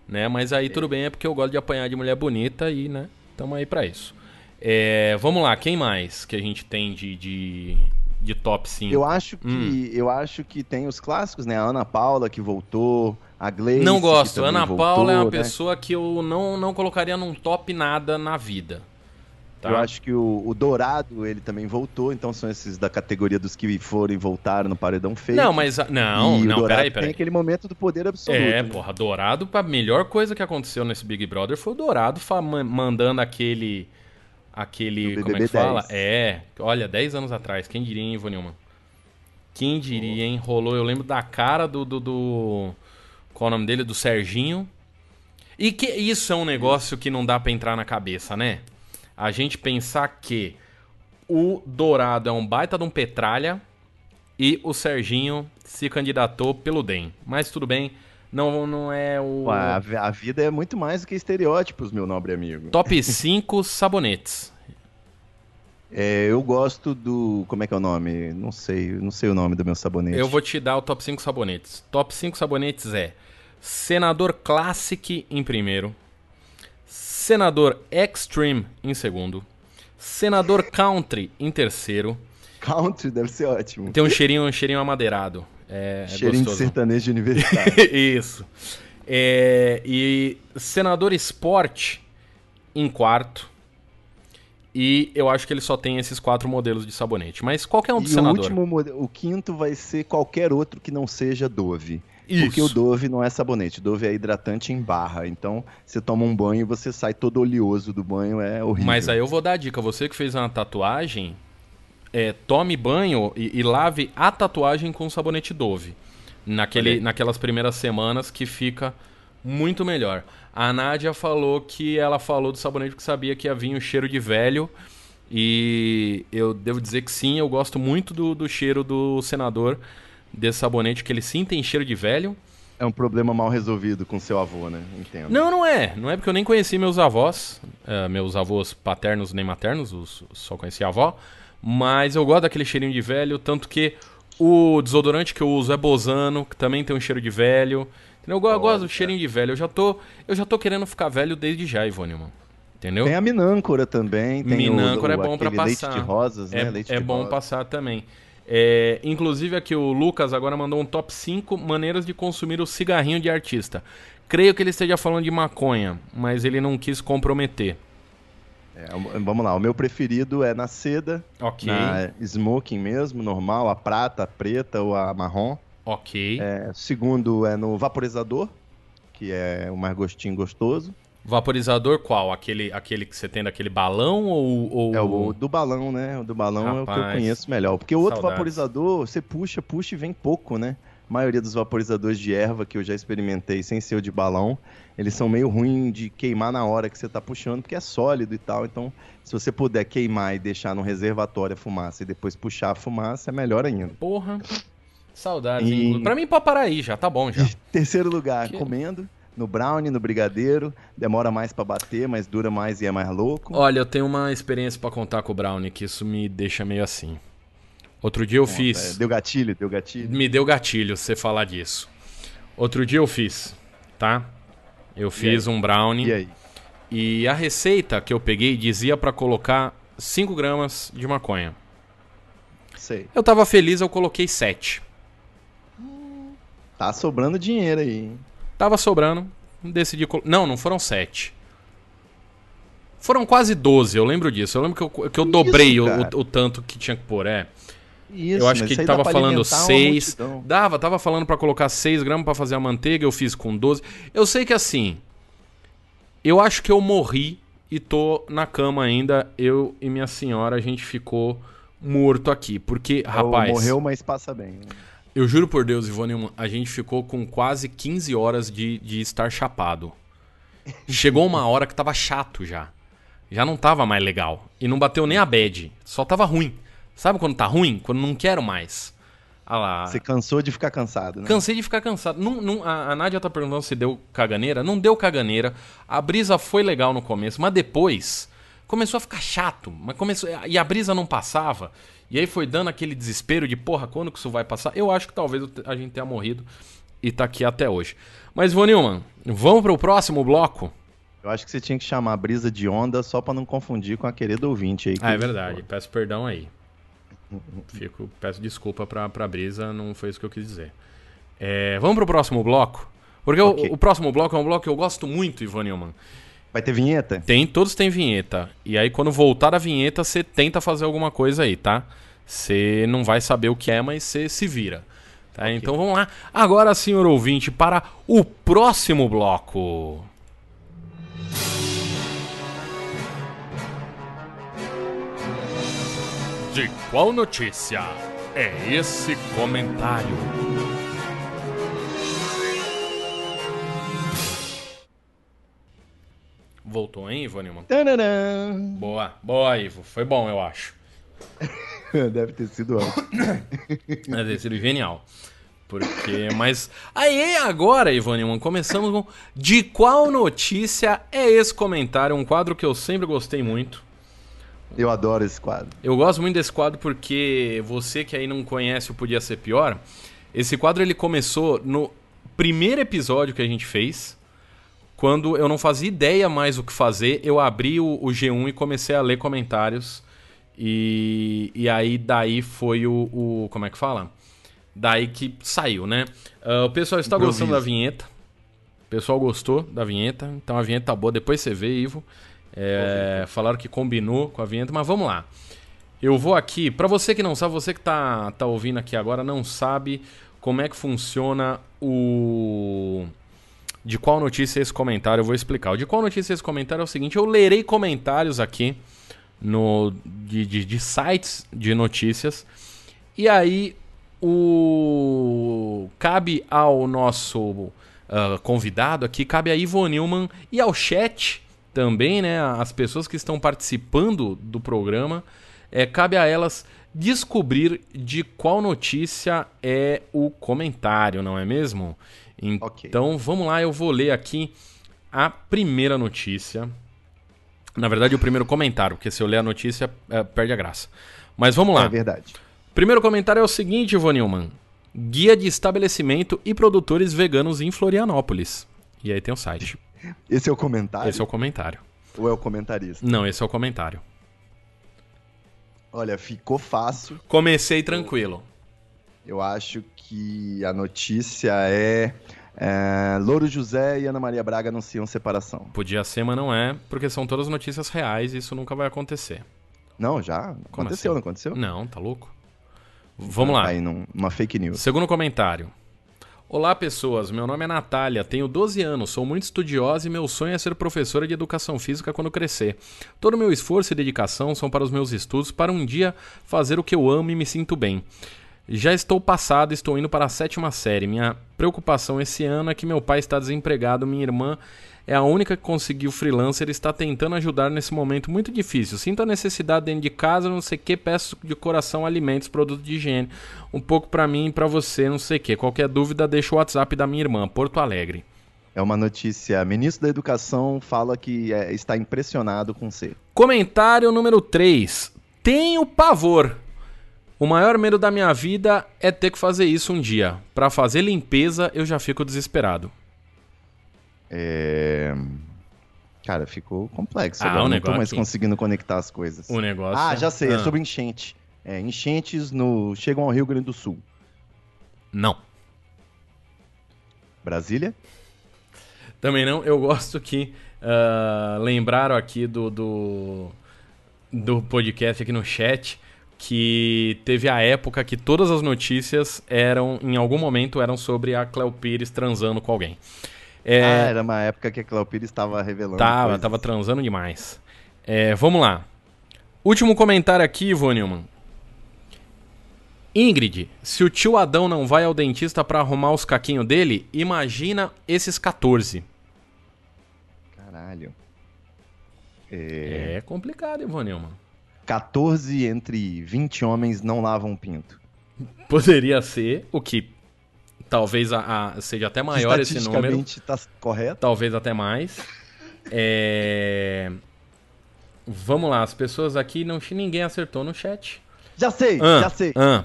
Speaker 1: Né? Mas aí é. tudo bem, é porque eu gosto de apanhar de mulher bonita e, né? Tamo aí pra isso. É, vamos lá, quem mais que a gente tem de, de, de top 5?
Speaker 2: Eu acho que hum. eu acho que tem os clássicos, né? A Ana Paula que voltou, a Gleice.
Speaker 1: Não gosto. Ana voltou, Paula é uma né? pessoa que eu não, não colocaria num top nada na vida.
Speaker 2: Tá. Eu acho que o, o, Dourado, ele também voltou, então são esses da categoria dos que foram e voltaram no Paredão Feio.
Speaker 1: Não, mas. Não, e não, peraí, peraí.
Speaker 2: Tem aquele momento do poder absoluto.
Speaker 1: É, né? porra, Dourado, a melhor coisa que aconteceu nesse Big Brother foi o Dourado mandando aquele. Aquele. Como é que fala? É, olha, 10 anos atrás, quem diria, hein, Ivo Nilman? Quem diria, hein? Rolou, eu lembro da cara do. do, do qual é o nome dele? Do Serginho. E que isso é um negócio que não dá para entrar na cabeça, né? A gente pensar que o Dourado é um baita de um petralha e o Serginho se candidatou pelo DEM. Mas tudo bem, não, não é o.
Speaker 2: A, a vida é muito mais do que estereótipos, meu nobre amigo.
Speaker 1: Top 5 sabonetes.
Speaker 2: É, eu gosto do. Como é que é o nome? Não sei, não sei o nome do meu sabonete.
Speaker 1: Eu vou te dar o top 5 sabonetes. Top 5 sabonetes é Senador Classic em primeiro. Senador Extreme em segundo. Senador Country em terceiro.
Speaker 2: Country deve ser ótimo.
Speaker 1: Tem um cheirinho, um cheirinho amadeirado. É,
Speaker 2: é cheirinho de sertanejo universitário.
Speaker 1: Isso. É, e Senador Sport em quarto. E eu acho que ele só tem esses quatro modelos de sabonete. Mas qualquer um do
Speaker 2: e
Speaker 1: senador.
Speaker 2: O, último, o quinto vai ser qualquer outro que não seja Dove. Isso. Porque o Dove não é sabonete, o Dove é hidratante em barra. Então, você toma um banho e você sai todo oleoso do banho, é horrível.
Speaker 1: Mas aí eu vou dar a dica, você que fez uma tatuagem, é, tome banho e, e, lave a tatuagem com sabonete Dove. Naquele, naquelas primeiras semanas que fica muito melhor. A Nádia falou que ela falou do sabonete porque sabia que havia um cheiro de velho. E eu devo dizer que sim, eu gosto muito do, do cheiro do senador desse sabonete que ele sim tem cheiro de velho.
Speaker 2: É um problema mal resolvido com seu avô, né? Entendo.
Speaker 1: Não, não é. Não é porque eu nem conheci meus avós, uh, meus avós paternos nem maternos, os, só conheci a avó. Mas eu gosto daquele cheirinho de velho, tanto que o desodorante que eu uso é Bozano, que também tem um cheiro de velho. Eu, eu gosto do cheirinho de velho. Eu já tô, eu já tô querendo ficar velho desde já, Ivone, mano. Entendeu?
Speaker 2: Tem a minâncora também. Tem
Speaker 1: minâncora o, o, é bom para passar.
Speaker 2: Leite de rosas,
Speaker 1: né?
Speaker 2: É,
Speaker 1: leite é bom rosas. passar também. É, inclusive aqui o Lucas agora mandou um top 5 maneiras de consumir o cigarrinho de artista. Creio que ele esteja falando de maconha, mas ele não quis comprometer.
Speaker 2: É, vamos lá, o meu preferido é na seda,
Speaker 1: Ok.
Speaker 2: na smoking mesmo, normal, a prata, a preta ou a marrom.
Speaker 1: Ok.
Speaker 2: É, segundo é no vaporizador, que é o mais gostinho gostoso.
Speaker 1: Vaporizador qual? Aquele, aquele que você tem daquele balão ou, ou...
Speaker 2: É o do balão, né? O do balão Rapaz, é o que eu conheço melhor. Porque o outro saudades. vaporizador, você puxa, puxa e vem pouco, né? maioria dos vaporizadores de erva que eu já experimentei sem ser o de balão, eles são meio ruins de queimar na hora que você está puxando, porque é sólido e tal. Então, se você puder queimar e deixar no reservatório a fumaça e depois puxar a fumaça, é melhor ainda.
Speaker 1: Porra. Saudades, e... Pra mim, pode parar aí já, tá bom já.
Speaker 2: Terceiro lugar, que... comendo. No brownie, no brigadeiro, demora mais para bater, mas dura mais e é mais louco.
Speaker 1: Olha, eu tenho uma experiência para contar com o brownie que isso me deixa meio assim. Outro dia eu Conta, fiz.
Speaker 2: É, deu gatilho, deu gatilho.
Speaker 1: Me deu gatilho você falar disso. Outro dia eu fiz, tá? Eu fiz um brownie.
Speaker 2: E aí?
Speaker 1: E a receita que eu peguei dizia para colocar 5 gramas de maconha.
Speaker 2: Sei.
Speaker 1: Eu tava feliz, eu coloquei 7.
Speaker 2: Tá sobrando dinheiro aí.
Speaker 1: Tava sobrando, decidi. Não, não foram 7. Foram quase 12, eu lembro disso. Eu lembro que eu, que eu dobrei o, o, tanto que tinha que pôr. É. Isso, eu acho que tava falando 6. Dava, tava falando para colocar 6 gramas para fazer a manteiga, eu fiz com 12. Eu sei que assim. Eu acho que eu morri e tô na cama ainda. Eu e minha senhora, a gente ficou morto aqui. Porque, rapaz.
Speaker 2: Morreu, mas passa bem. Né?
Speaker 1: Eu juro por Deus, Ivone, a gente ficou com quase 15 horas de, de estar chapado. Chegou uma hora que tava chato já. Já não tava mais legal. E não bateu nem a bad. Só tava ruim. Sabe quando tá ruim? Quando não quero mais.
Speaker 2: Ah lá. Você cansou de ficar cansado, né?
Speaker 1: Cansei de ficar cansado. Não, não, a, a Nádia tá perguntando se deu caganeira. Não deu caganeira. A brisa foi legal no começo, mas depois começou a ficar chato. Mas começou, e a brisa não passava. E aí foi dando aquele desespero de, porra, quando que isso vai passar? Eu acho que talvez a gente tenha morrido e tá aqui até hoje. Mas, Von Newman, vamos pro próximo bloco?
Speaker 2: Eu acho que você tinha que chamar a brisa de onda só para não confundir com a querida ouvinte aí.
Speaker 1: Ah, é verdade. Peço perdão aí. Fico, peço desculpa pra, pra Brisa, não foi isso que eu quis dizer. É, vamos pro próximo bloco? Porque okay. o, o, próximo bloco é um bloco que eu gosto muito, Ivan Newman.
Speaker 2: Vai ter vinheta?
Speaker 1: Tem, todos têm vinheta. E aí, quando voltar a vinheta, você tenta fazer alguma coisa aí, tá? Você não vai saber o que é, mas você se vira. Tá? Okay. Então vamos lá. Agora, senhor ouvinte, para o próximo bloco. De qual notícia é esse comentário? Voltou, hein, Ivo Newman? Boa, boa, Ivo. Foi bom, eu acho.
Speaker 2: Deve ter sido alto.
Speaker 1: Deve ter sido genial. Porque, mas. Aí agora, Ivone, começamos com. De qual notícia é esse comentário? Um quadro que eu sempre gostei muito.
Speaker 2: Eu adoro esse quadro.
Speaker 1: Eu gosto muito desse quadro porque você que aí não conhece o Podia Ser Pior, esse quadro ele começou no primeiro episódio que a gente fez, quando eu não fazia ideia mais o que fazer, eu abri o, o G1 e comecei a ler comentários. E, e aí daí foi o, o. Como é que fala? Daí que saiu, né? Uh, o pessoal está Improviso. gostando da vinheta. O pessoal gostou da vinheta, então a vinheta tá boa. Depois você vê, Ivo. É, falaram que combinou com a vinheta, mas vamos lá. Eu vou aqui, para você que não sabe, você que tá, tá ouvindo aqui agora, não sabe como é que funciona o. De qual notícia é esse comentário? Eu vou explicar. O de qual notícia é esse comentário é o seguinte: eu lerei comentários aqui no de, de, de sites de notícias. E aí o cabe ao nosso uh, convidado aqui, cabe a Ivo Newman e ao chat também, né, as pessoas que estão participando do programa, é, cabe a elas descobrir de qual notícia é o comentário, não é mesmo? Então okay. vamos lá, eu vou ler aqui a primeira notícia. Na verdade, o primeiro comentário, porque se eu ler a notícia, é, perde a graça. Mas vamos lá.
Speaker 2: É verdade.
Speaker 1: Primeiro comentário é o seguinte, Ivo Newman. Guia de estabelecimento e produtores veganos em Florianópolis. E aí tem o site.
Speaker 2: Esse é o comentário?
Speaker 1: Esse é o comentário.
Speaker 2: Ou é o comentarista?
Speaker 1: Não, esse é o comentário.
Speaker 2: Olha, ficou fácil.
Speaker 1: Comecei tranquilo.
Speaker 2: Eu acho que a notícia é, é Louro José e Ana Maria Braga anunciam separação.
Speaker 1: Podia ser, mas não é, porque são todas notícias reais e isso nunca vai acontecer.
Speaker 2: Não, já? Aconteceu, assim? não aconteceu?
Speaker 1: Não, tá louco? Vamos lá.
Speaker 2: Aí, numa fake news.
Speaker 1: Segundo comentário. Olá, pessoas. Meu nome é Natália, tenho 12 anos, sou muito estudiosa e meu sonho é ser professora de educação física quando crescer. Todo o meu esforço e dedicação são para os meus estudos, para um dia fazer o que eu amo e me sinto bem. Já estou passado, estou indo para a sétima série. Minha preocupação esse ano é que meu pai está desempregado, minha irmã é a única que conseguiu freelancer e está tentando ajudar nesse momento muito difícil. Sinto a necessidade dentro de casa, não sei o que, peço de coração alimentos, produtos de higiene. Um pouco para mim e para você, não sei o que. Qualquer dúvida, deixa o WhatsApp da minha irmã, Porto Alegre.
Speaker 2: É uma notícia. Ministro da Educação fala que é, está impressionado com C.
Speaker 1: Comentário número 3. Tenho pavor. O maior medo da minha vida é ter que fazer isso um dia. Para fazer limpeza, eu já fico desesperado.
Speaker 2: É... Cara, ficou complexo. Ah, não tô mais aqui. conseguindo conectar as coisas.
Speaker 1: O negócio.
Speaker 2: Ah, já sei, é ah. é sobre enchente. É, enchentes no chegam ao Rio Grande do Sul.
Speaker 1: Não.
Speaker 2: Brasília?
Speaker 1: Também não. Eu gosto que uh, lembraram aqui do, do, do podcast aqui no chat que teve a época que todas as notícias eram, em algum momento, eram sobre a Cleo Pires transando com alguém.
Speaker 2: É, ah, era uma época que a Cleo Pires estava revelando.
Speaker 1: Tava, coisas. tava transando demais. É, vamos lá. Último comentário aqui, Ivo Newman. Ingrid, se o tio Adão não vai ao dentista para arrumar os caquinhos dele, imagina esses 14.
Speaker 2: Caralho.
Speaker 1: É, é complicado, Ivo Newman.
Speaker 2: 14 entre 20 homens não lavam pinto.
Speaker 1: Poderia ser, o que talvez a, a seja até maior esse número.
Speaker 2: Tá correto.
Speaker 1: Talvez até mais. É... Vamos lá, as pessoas aqui, não ninguém acertou no chat.
Speaker 2: Já sei, ah, já sei. Ah.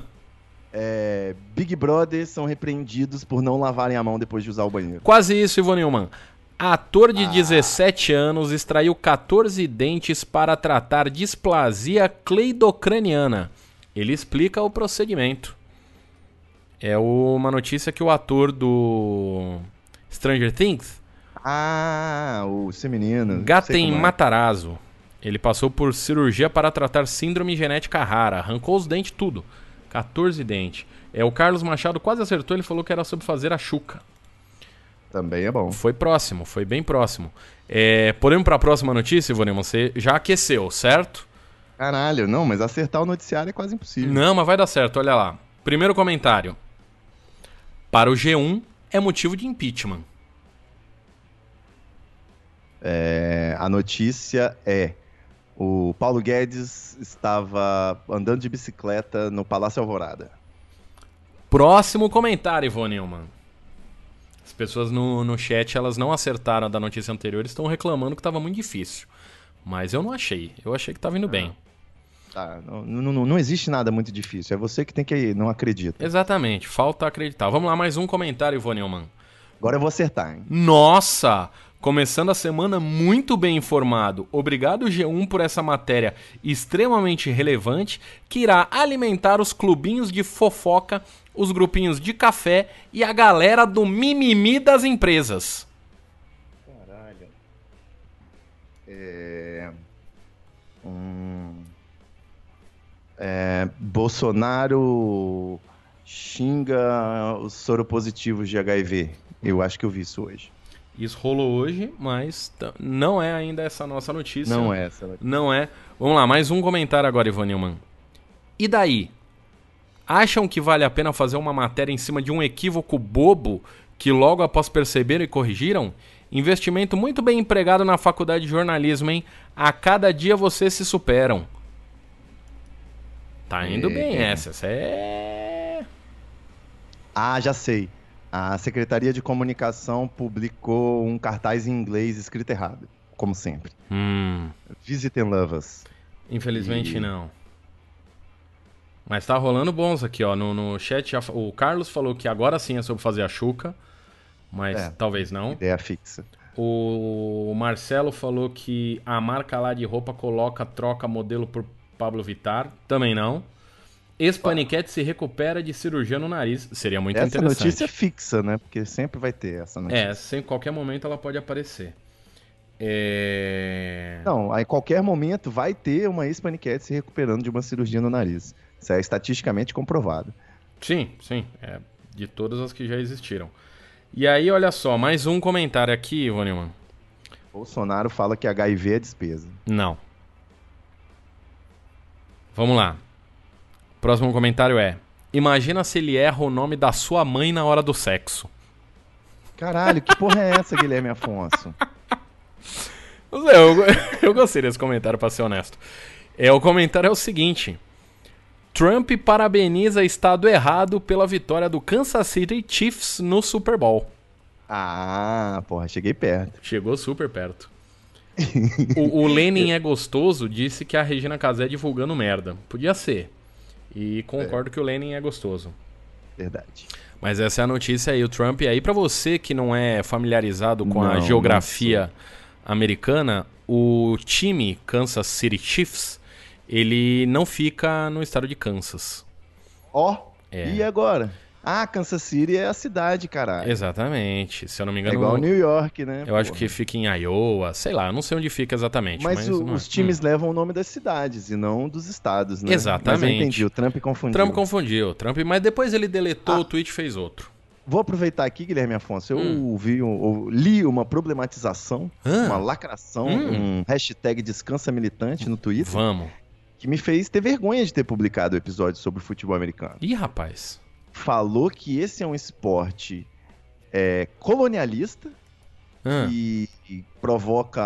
Speaker 2: É, Big Brother são repreendidos por não lavarem a mão depois de usar o banheiro.
Speaker 1: Quase isso, Ivo Newman. Ator de ah. 17 anos extraiu 14 dentes para tratar displasia cleidocraniana. Ele explica o procedimento. É uma notícia que o ator do Stranger Things.
Speaker 2: Ah, o seu menino.
Speaker 1: Gaten é. Matarazzo. Ele passou por cirurgia para tratar síndrome genética rara. Arrancou os dentes, tudo. 14 dentes. É, o Carlos Machado quase acertou, ele falou que era sobre fazer a chuca.
Speaker 2: Também é bom.
Speaker 1: Foi próximo, foi bem próximo. É, podemos para a próxima notícia, Ivone? Você já aqueceu, certo?
Speaker 2: Caralho, não, mas acertar o noticiário é quase impossível.
Speaker 1: Não, mas vai dar certo, olha lá. Primeiro comentário. Para o G1, é motivo de impeachment.
Speaker 2: É, a notícia é: o Paulo Guedes estava andando de bicicleta no Palácio Alvorada.
Speaker 1: Próximo comentário, Ivone pessoas no, no chat elas não acertaram da notícia anterior, estão reclamando que estava muito difícil. Mas eu não achei. Eu achei que estava indo ah. bem.
Speaker 2: Tá, não, não, não, existe nada muito difícil. É você que tem que não acredita.
Speaker 1: Exatamente, falta acreditar. Vamos lá, mais um comentário, Ivone.
Speaker 2: Agora eu vou acertar, hein?
Speaker 1: Nossa! Começando a semana muito bem informado. Obrigado, G1, por essa matéria extremamente relevante que irá alimentar os clubinhos de fofoca os grupinhos de café e a galera do mimimi das empresas.
Speaker 2: Caralho. É. Hum... É... Bolsonaro xinga os soropositivos de HIV. Eu acho que eu vi isso hoje.
Speaker 1: Isso rolou hoje, mas não é ainda essa nossa notícia.
Speaker 2: Não é essa. Notícia.
Speaker 1: Não é. Vamos lá, mais um comentário agora, Ivan Newman. E daí? Acham que vale a pena fazer uma matéria em cima de um equívoco bobo que logo após perceberam e corrigiram? Investimento muito bem empregado na faculdade de jornalismo, hein? A cada dia vocês se superam. Tá indo é... bem essa. Essa é.
Speaker 2: Ah, já sei. A Secretaria de Comunicação publicou um cartaz em inglês escrito errado, como sempre.
Speaker 1: Hum.
Speaker 2: Visit and Love Us.
Speaker 1: Infelizmente e... não. Mas tá rolando bons aqui, ó. No, no chat, já, o Carlos falou que agora sim é sobre fazer a chuca, mas é, talvez não.
Speaker 2: Ideia fixa.
Speaker 1: O Marcelo falou que a marca lá de roupa coloca, troca modelo por Pablo Vittar. Também não. Ex-paniquete se recupera de cirurgia no nariz. Seria muito
Speaker 2: essa
Speaker 1: interessante.
Speaker 2: Essa notícia é fixa, né? Porque sempre vai ter essa notícia.
Speaker 1: É, sem qualquer momento ela pode aparecer. É...
Speaker 2: Não, em qualquer momento vai ter uma ex-paniquete se recuperando de uma cirurgia no nariz. Isso é estatisticamente comprovado.
Speaker 1: Sim, sim. É de todas as que já existiram. E aí, olha só, mais um comentário aqui, Ivonilman.
Speaker 2: Bolsonaro fala que HIV é despesa.
Speaker 1: Não. Vamos lá. Próximo comentário é: Imagina se ele erra o nome da sua mãe na hora do sexo.
Speaker 2: Caralho, que porra é essa, Guilherme Afonso?
Speaker 1: Eu, eu gostei desse comentário, pra ser honesto. É, o comentário é o seguinte. Trump parabeniza estado errado pela vitória do Kansas City Chiefs no Super Bowl.
Speaker 2: Ah, porra, cheguei perto.
Speaker 1: Chegou super perto. o, o Lenin é gostoso disse que a Regina Casé divulgando merda. Podia ser. E concordo é. que o Lenin é gostoso.
Speaker 2: Verdade.
Speaker 1: Mas essa é a notícia aí. O Trump, aí para você que não é familiarizado com não, a geografia americana, o time Kansas City Chiefs, ele não fica no estado de Kansas.
Speaker 2: Ó, oh, é. e agora? Ah, Kansas City é a cidade, caralho.
Speaker 1: Exatamente. Se eu não me engano.
Speaker 2: É igual New York, né?
Speaker 1: Eu porra. acho que fica em Iowa, sei lá, não sei onde fica exatamente.
Speaker 2: Mas,
Speaker 1: mas
Speaker 2: o, os é. times hum. levam o nome das cidades e não dos estados, né?
Speaker 1: Exatamente. Mas eu
Speaker 2: entendi, o Trump confundiu.
Speaker 1: Trump confundiu, Trump, mas depois ele deletou ah. o tweet e fez outro.
Speaker 2: Vou aproveitar aqui, Guilherme Afonso. Eu hum. vi, eu li uma problematização, ah. uma lacração, hum. um hashtag descansa militante no Twitter.
Speaker 1: Vamos.
Speaker 2: Que me fez ter vergonha de ter publicado o episódio sobre o futebol americano.
Speaker 1: Ih, rapaz
Speaker 2: falou que esse é um esporte é, colonialista ah. e, e, provoca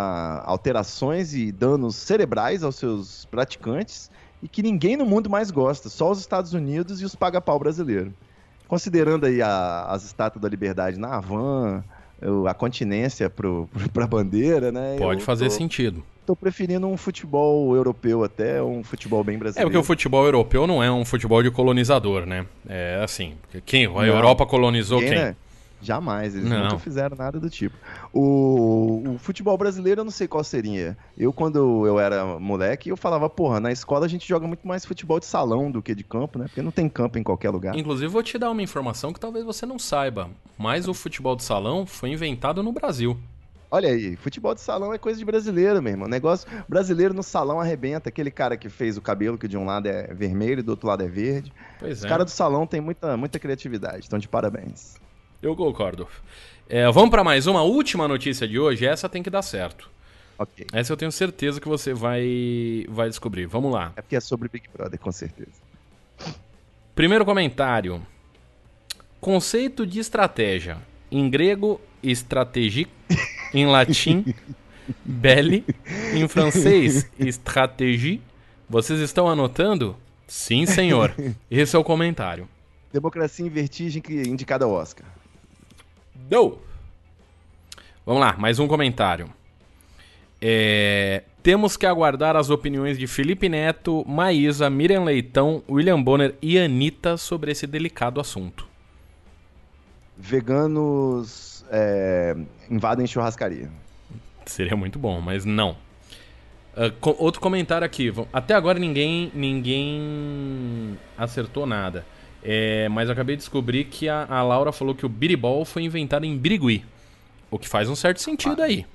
Speaker 2: alterações e danos cerebrais aos seus praticantes e que ninguém no mundo mais gosta, só os Estados Unidos e os paga-pau brasileiros. Considerando aí a, as estátuas da liberdade na Havan, a continência para a bandeira, né?
Speaker 1: Pode fazer tô... sentido
Speaker 2: tô preferindo um futebol europeu até, um futebol bem brasileiro.
Speaker 1: É porque o futebol europeu não é um futebol de colonizador, né? É assim, quem a não, Europa colonizou quem? Né?
Speaker 2: Jamais, eles não. nunca fizeram nada do tipo. O, o, futebol brasileiro eu não sei qual seria. Eu, quando eu era moleque, eu falava, porra, na escola a gente joga muito mais futebol de salão do que de campo, né? Porque não tem campo em qualquer lugar.
Speaker 1: Inclusive, vou te dar uma informação que talvez você não saiba, mas o futebol de salão foi inventado no Brasil.
Speaker 2: Olha aí, futebol de salão é coisa de brasileiro, meu irmão. Negócio brasileiro no salão arrebenta. Aquele cara que fez o cabelo, que de um lado é vermelho e do outro lado é verde. Pois Os é. caras do salão têm muita, muita criatividade. Então, de parabéns.
Speaker 1: Eu concordo. É, vamos para mais uma última notícia de hoje. Essa tem que dar certo.
Speaker 2: Ok.
Speaker 1: Essa eu tenho certeza que você vai, vai descobrir. Vamos lá.
Speaker 2: É porque é sobre Big Brother, com certeza.
Speaker 1: Primeiro comentário. Conceito de estratégia. Em grego, estratégico em latim, belle, em francês, stratégie. Vocês estão anotando? Sim, senhor. Esse é o comentário.
Speaker 2: Democracia em Vertigem indicada ao Oscar.
Speaker 1: Do. Vamos lá, mais um comentário. É, temos que aguardar as opiniões de Felipe Neto, Maísa, Miriam Leitão, William Bonner e Anitta sobre esse delicado assunto.
Speaker 2: Veganos é, invadem churrascaria.
Speaker 1: Seria muito bom, mas não. Uh, co outro comentário aqui. Até agora ninguém ninguém acertou nada. É, mas eu acabei de descobrir que a, a, Laura falou que o biribol foi inventado em Birigui. O que faz um certo sentido ah. aí.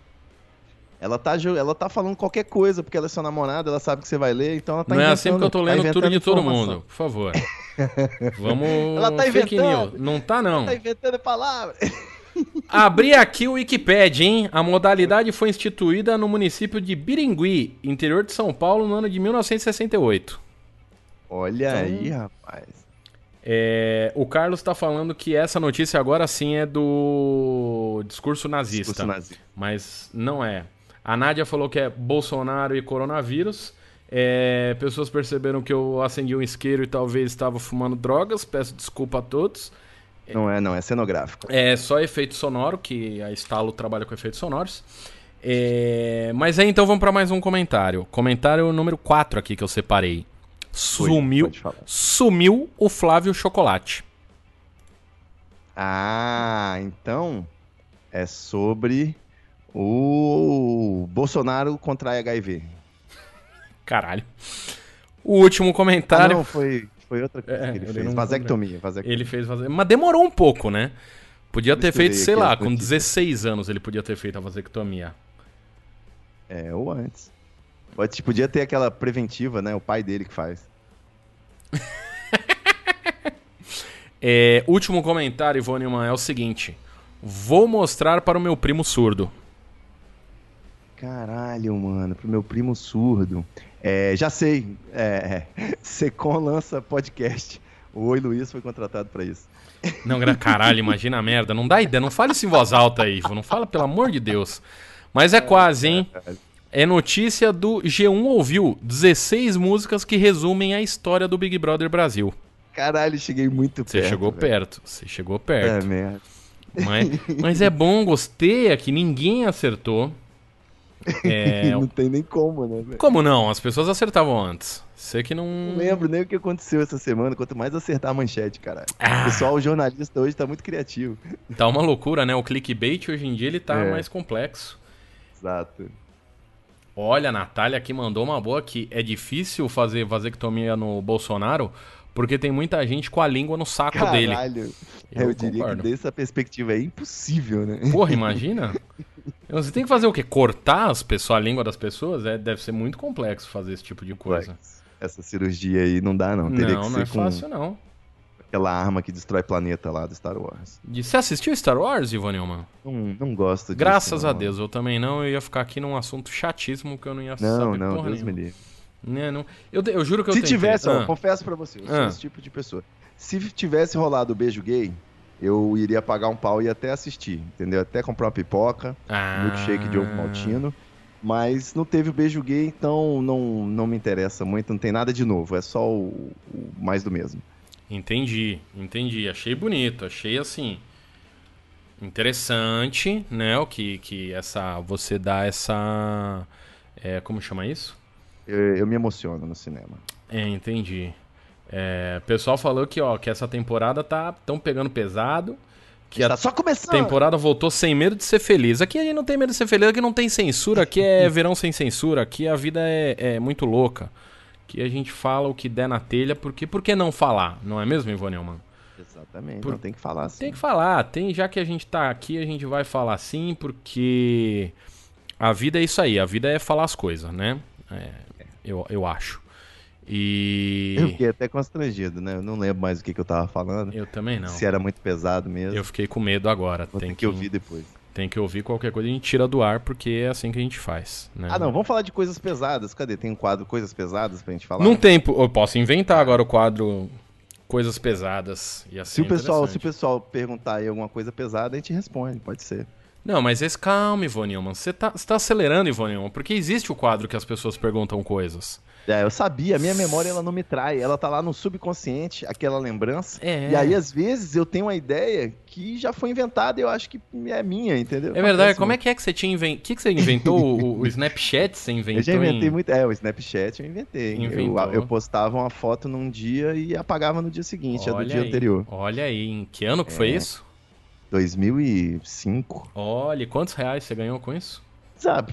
Speaker 2: Ela tá, ela tá falando qualquer coisa, porque ela é sua namorada, ela sabe que você vai ler, então ela tá
Speaker 1: Não é assim que eu tô lendo tá tudo de todo mundo, por favor. Vamos.
Speaker 2: Ela tá inventando.
Speaker 1: Não tá, não.
Speaker 2: Ela tá inventando palavras.
Speaker 1: Abri aqui o Wikipedia, hein? A modalidade foi instituída no município de Biringui, interior de São Paulo, no ano de 1968.
Speaker 2: Olha então, aí, rapaz.
Speaker 1: É, o Carlos está falando que essa notícia agora sim é do discurso nazista. Discurso nazista. Mas não é. A Nádia falou que é Bolsonaro e coronavírus. É, pessoas perceberam que eu acendi um isqueiro e talvez estava fumando drogas. Peço desculpa a todos.
Speaker 2: Não é, não, é cenográfico.
Speaker 1: É só efeito sonoro, que a Estalo trabalha com efeitos sonoros. É... Mas aí então vamos para mais um comentário. Comentário número 4 aqui que eu separei. Sumiu, sumiu o Flávio Chocolate.
Speaker 2: Ah, então é sobre o Bolsonaro contrai HIV.
Speaker 1: Caralho. O último comentário. Ah,
Speaker 2: não, foi foi outra coisa é, que ele, ele fez. Vasectomia, vasectomia.
Speaker 1: Ele fez vasectomia. Mas demorou um pouco, né? Podia ter feito, sei lá, com 16 anos ele podia ter feito a vasectomia.
Speaker 2: É, ou antes. Podia ter aquela preventiva, né? O pai dele que faz.
Speaker 1: é, último comentário, Ivone Man, é o seguinte. Vou mostrar para o meu primo surdo.
Speaker 2: Caralho, mano, pro meu primo surdo. É, já sei, é, Secom lança podcast. O Oi Luiz foi contratado para isso.
Speaker 1: Não, caralho, imagina a merda. Não dá ideia, não fale isso em voz alta aí, Ivo. Não fala, pelo amor de Deus. Mas é quase, hein? É notícia do G1 Ouviu. 16 músicas que resumem a história do Big Brother Brasil.
Speaker 2: Caralho, cheguei muito
Speaker 1: perto. Você chegou perto. Você chegou perto. É, merda. Mas, mas é bom, gostei aqui. Ninguém acertou.
Speaker 2: É... não tem nem como, né?
Speaker 1: Véio? Como não? As pessoas acertavam antes. Você que não.
Speaker 2: Não lembro nem o que aconteceu essa semana, quanto mais acertar a manchete, cara. Ah. O pessoal, o jornalista hoje tá muito criativo.
Speaker 1: Tá uma loucura, né? O clickbait hoje em dia ele tá é. mais complexo.
Speaker 2: Exato.
Speaker 1: Olha, a Natália aqui mandou uma boa que é difícil fazer vasectomia no Bolsonaro porque tem muita gente com a língua no saco
Speaker 2: Caralho.
Speaker 1: dele.
Speaker 2: Eu, eu diria concordo. que dessa perspectiva é impossível, né?
Speaker 1: Porra, imagina. Você tem que fazer o quê? Cortar as pessoas, a língua das pessoas? É, deve ser muito complexo fazer esse tipo de coisa.
Speaker 2: Essa cirurgia aí não dá, não. Teria
Speaker 1: não,
Speaker 2: que
Speaker 1: não é fácil, não
Speaker 2: aquela arma que destrói planeta lá do Star Wars.
Speaker 1: Você assistiu Star Wars, Ivanilman?
Speaker 2: Não, não gosto disso.
Speaker 1: Graças não. a Deus, eu também não. Eu ia ficar aqui num assunto chatíssimo que eu não ia
Speaker 2: não, saber Não, não, Deus nenhuma. me livre.
Speaker 1: É, não. Eu, eu juro que eu
Speaker 2: Se tivesse, ah. ó, confesso pra você, eu sou ah. esse tipo de pessoa. Se tivesse rolado o beijo gay, eu iria pagar um pau e até assistir, entendeu? Até comprar uma pipoca, ah. milkshake de ovo maltino. Mas não teve o beijo gay, então não, não me interessa muito, não tem nada de novo, é só o, o mais do mesmo.
Speaker 1: Entendi, entendi. Achei bonito, achei assim interessante, né? O que que essa você dá essa é, como chama isso?
Speaker 2: Eu, eu, me emociono no cinema.
Speaker 1: É, entendi. É, o pessoal falou que ó que essa temporada tá tão pegando pesado. Que
Speaker 2: Está a só começando.
Speaker 1: temporada voltou sem medo de ser feliz. Aqui a gente não tem medo de ser feliz, aqui não tem censura, aqui é verão sem censura, aqui a vida é, é muito louca que a gente fala o que der na telha, porque por que não falar? Não é mesmo, Ivone Neumann?
Speaker 2: Exatamente, por... não tem que falar sim.
Speaker 1: Tem que falar, tem, já que a gente tá aqui, a gente vai falar sim, porque a vida é isso aí, a vida é falar as coisas, né? É, eu, eu acho. E.
Speaker 2: Eu fiquei até constrangido, né? Eu não lembro mais o que, que eu tava falando.
Speaker 1: Eu também não.
Speaker 2: Se era muito pesado mesmo.
Speaker 1: Eu fiquei com medo agora.
Speaker 2: Vou tem que, que ouvir depois.
Speaker 1: Tem que ouvir qualquer coisa a gente tira do ar, porque é assim que a gente faz. Né?
Speaker 2: Ah, não, vamos falar de coisas pesadas. Cadê? Tem um quadro Coisas Pesadas pra gente falar?
Speaker 1: Não tem. Eu posso inventar agora o quadro Coisas Pesadas. E assim
Speaker 2: se, o pessoal, se o pessoal perguntar aí alguma coisa pesada, a gente responde, pode ser.
Speaker 1: Não, mas esse, calma, Ivone Você tá, você tá acelerando, Ivone porque existe o quadro que as pessoas perguntam coisas.
Speaker 2: É, eu sabia, a minha memória ela não me trai, ela tá lá no subconsciente, aquela lembrança. É. E aí, às vezes, eu tenho uma ideia que já foi inventada e eu acho que é minha, entendeu?
Speaker 1: É verdade, como é que é que você tinha inventado? O que, que você inventou? o, o, Snapchat você inventou?
Speaker 2: Eu já inventei em... muito. É, o Snapchat eu inventei. Eu, eu, postava uma foto num dia e apagava no dia seguinte, Olha a do dia
Speaker 1: aí.
Speaker 2: anterior.
Speaker 1: Olha aí, em que ano que é. foi isso?
Speaker 2: 2005.
Speaker 1: Olha, quantos reais você ganhou com isso?
Speaker 2: Sabe?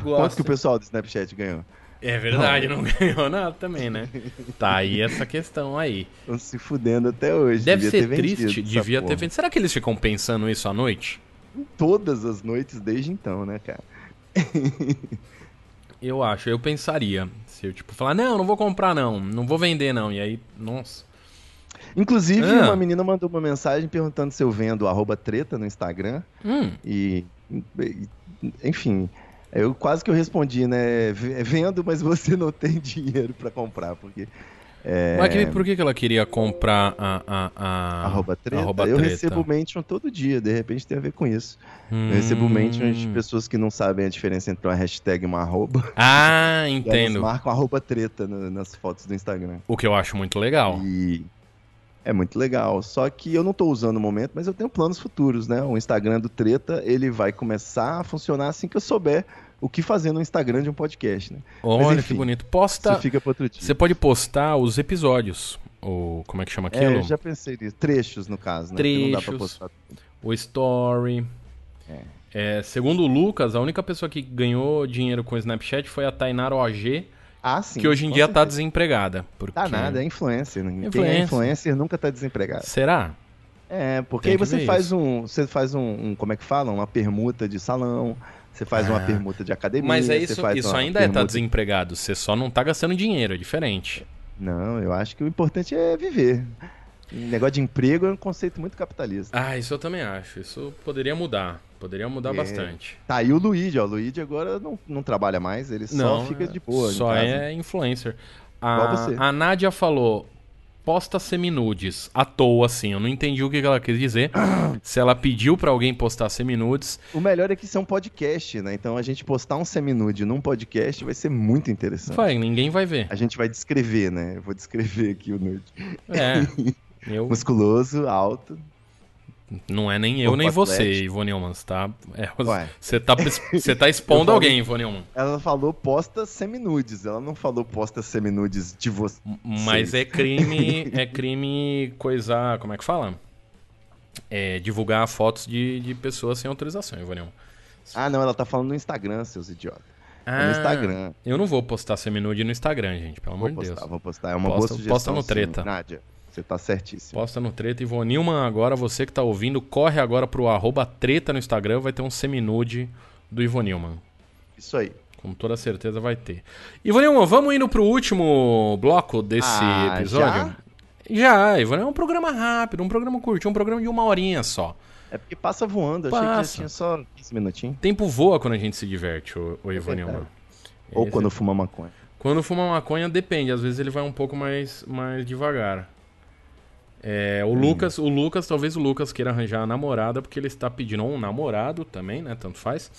Speaker 2: Quanto que o pessoal do Snapchat ganhou?
Speaker 1: É verdade, não, não ganhou nada também, né? Tá aí essa questão aí.
Speaker 2: Estão se fudendo até hoje.
Speaker 1: Deve ser triste, devia porra. ter vendido. Será que eles ficam pensando isso à noite?
Speaker 2: Todas as noites desde então, né, cara?
Speaker 1: eu acho, eu pensaria. Se eu, tipo, falar, não, não vou comprar não, não vou vender não. E aí, nossa.
Speaker 2: Inclusive, ah. uma menina mandou uma mensagem perguntando se eu vendo arroba treta no Instagram. Hum. E, enfim, eu quase que eu respondi, né? Vendo, mas você não tem dinheiro para comprar, porque.
Speaker 1: É... Mas que, por que, que ela queria comprar a. a, a...
Speaker 2: Arroba treta? Arroba eu recebo mention todo dia, de repente tem a ver com isso. Hum... Eu recebo mention de pessoas que não sabem a diferença entre uma hashtag e uma arroba.
Speaker 1: Ah, entendo.
Speaker 2: marcam arroba treta nas fotos do Instagram.
Speaker 1: O que eu acho muito legal.
Speaker 2: E é muito legal. Só que eu não estou usando no momento, mas eu tenho planos futuros, né? O Instagram do Treta, ele vai começar a funcionar assim que eu souber o que fazer no Instagram de um podcast, né?
Speaker 1: Olha Mas, enfim, que bonito. Posta. Você fica para outro dia. Você pode postar os episódios. Ou como é que chama aquilo? É,
Speaker 2: já pensei nisso. Trechos, no caso, né?
Speaker 1: Trechos. O story. É. É, segundo o Lucas, a única pessoa que ganhou dinheiro com o Snapchat foi a Tainara OG.
Speaker 2: Ah, sim,
Speaker 1: que hoje em dia está desempregada. Porque...
Speaker 2: Tá nada, é influencer. Influencer. Quem é influencer nunca está desempregado.
Speaker 1: Será?
Speaker 2: É, porque aí você faz isso. um. Você faz um, um, Como é que fala? Uma permuta de salão. Você faz ah. uma permuta de academia.
Speaker 1: Mas é isso, isso ainda é estar tá desempregado. Você só não está gastando dinheiro, é diferente.
Speaker 2: Não, eu acho que o importante é viver. O negócio de emprego é um conceito muito capitalista.
Speaker 1: Ah, isso eu também acho. Isso poderia mudar. Poderia mudar é. bastante.
Speaker 2: Tá, e o Luigi, ó. O Luigi agora não, não trabalha mais, ele não, só fica de boa.
Speaker 1: Só é influencer. A, a Nádia falou: posta seminudes à toa, assim. Eu não entendi o que ela quis dizer. Se ela pediu para alguém postar seminudes.
Speaker 2: O melhor é que isso é um podcast, né? Então a gente postar um seminude num podcast vai ser muito interessante.
Speaker 1: Vai, ninguém vai ver.
Speaker 2: A gente vai descrever, né? Eu vou descrever aqui o nude.
Speaker 1: É. Eu...
Speaker 2: Musculoso, alto.
Speaker 1: Não é nem eu nem você, Ivone Neumann. Tá, é, você, tá, você tá expondo alguém, Ivone.
Speaker 2: Ela falou posta seminudes, ela não falou posta seminudes de você.
Speaker 1: Mas é crime, é crime coisar, como é que fala? É, divulgar fotos de, de pessoas sem autorização, Ivone.
Speaker 2: Ah, não, ela tá falando no Instagram, seus idiotas.
Speaker 1: Ah, é no Instagram. Eu não vou postar seminude no Instagram, gente, pelo amor de Deus.
Speaker 2: Vou postar, é uma posta, boa sugestão.
Speaker 1: Posta no treta.
Speaker 2: Sim, Nádia. Você tá certíssimo.
Speaker 1: Posta no treta. Ivone Nilman, agora você que tá ouvindo, corre agora pro arroba treta no Instagram, vai ter um seminude do Ivone Nilman.
Speaker 2: Isso aí.
Speaker 1: Com toda certeza vai ter. Ivone Nilman, vamos indo pro último bloco desse ah, episódio? Já? Já, Ivone, é um programa rápido, um programa curtinho, um programa de uma horinha só.
Speaker 2: É porque passa voando, passa. achei que já tinha só 15 minutinhos.
Speaker 1: Tempo voa quando a gente se diverte, o, o Ivone é
Speaker 2: Ou Esse... quando fuma maconha.
Speaker 1: Quando fuma maconha, depende. Às vezes ele vai um pouco mais, mais devagar. É, o hum. Lucas, o Lucas, talvez o Lucas queira arranjar a namorada porque ele está pedindo um namorado também, né? Tanto faz.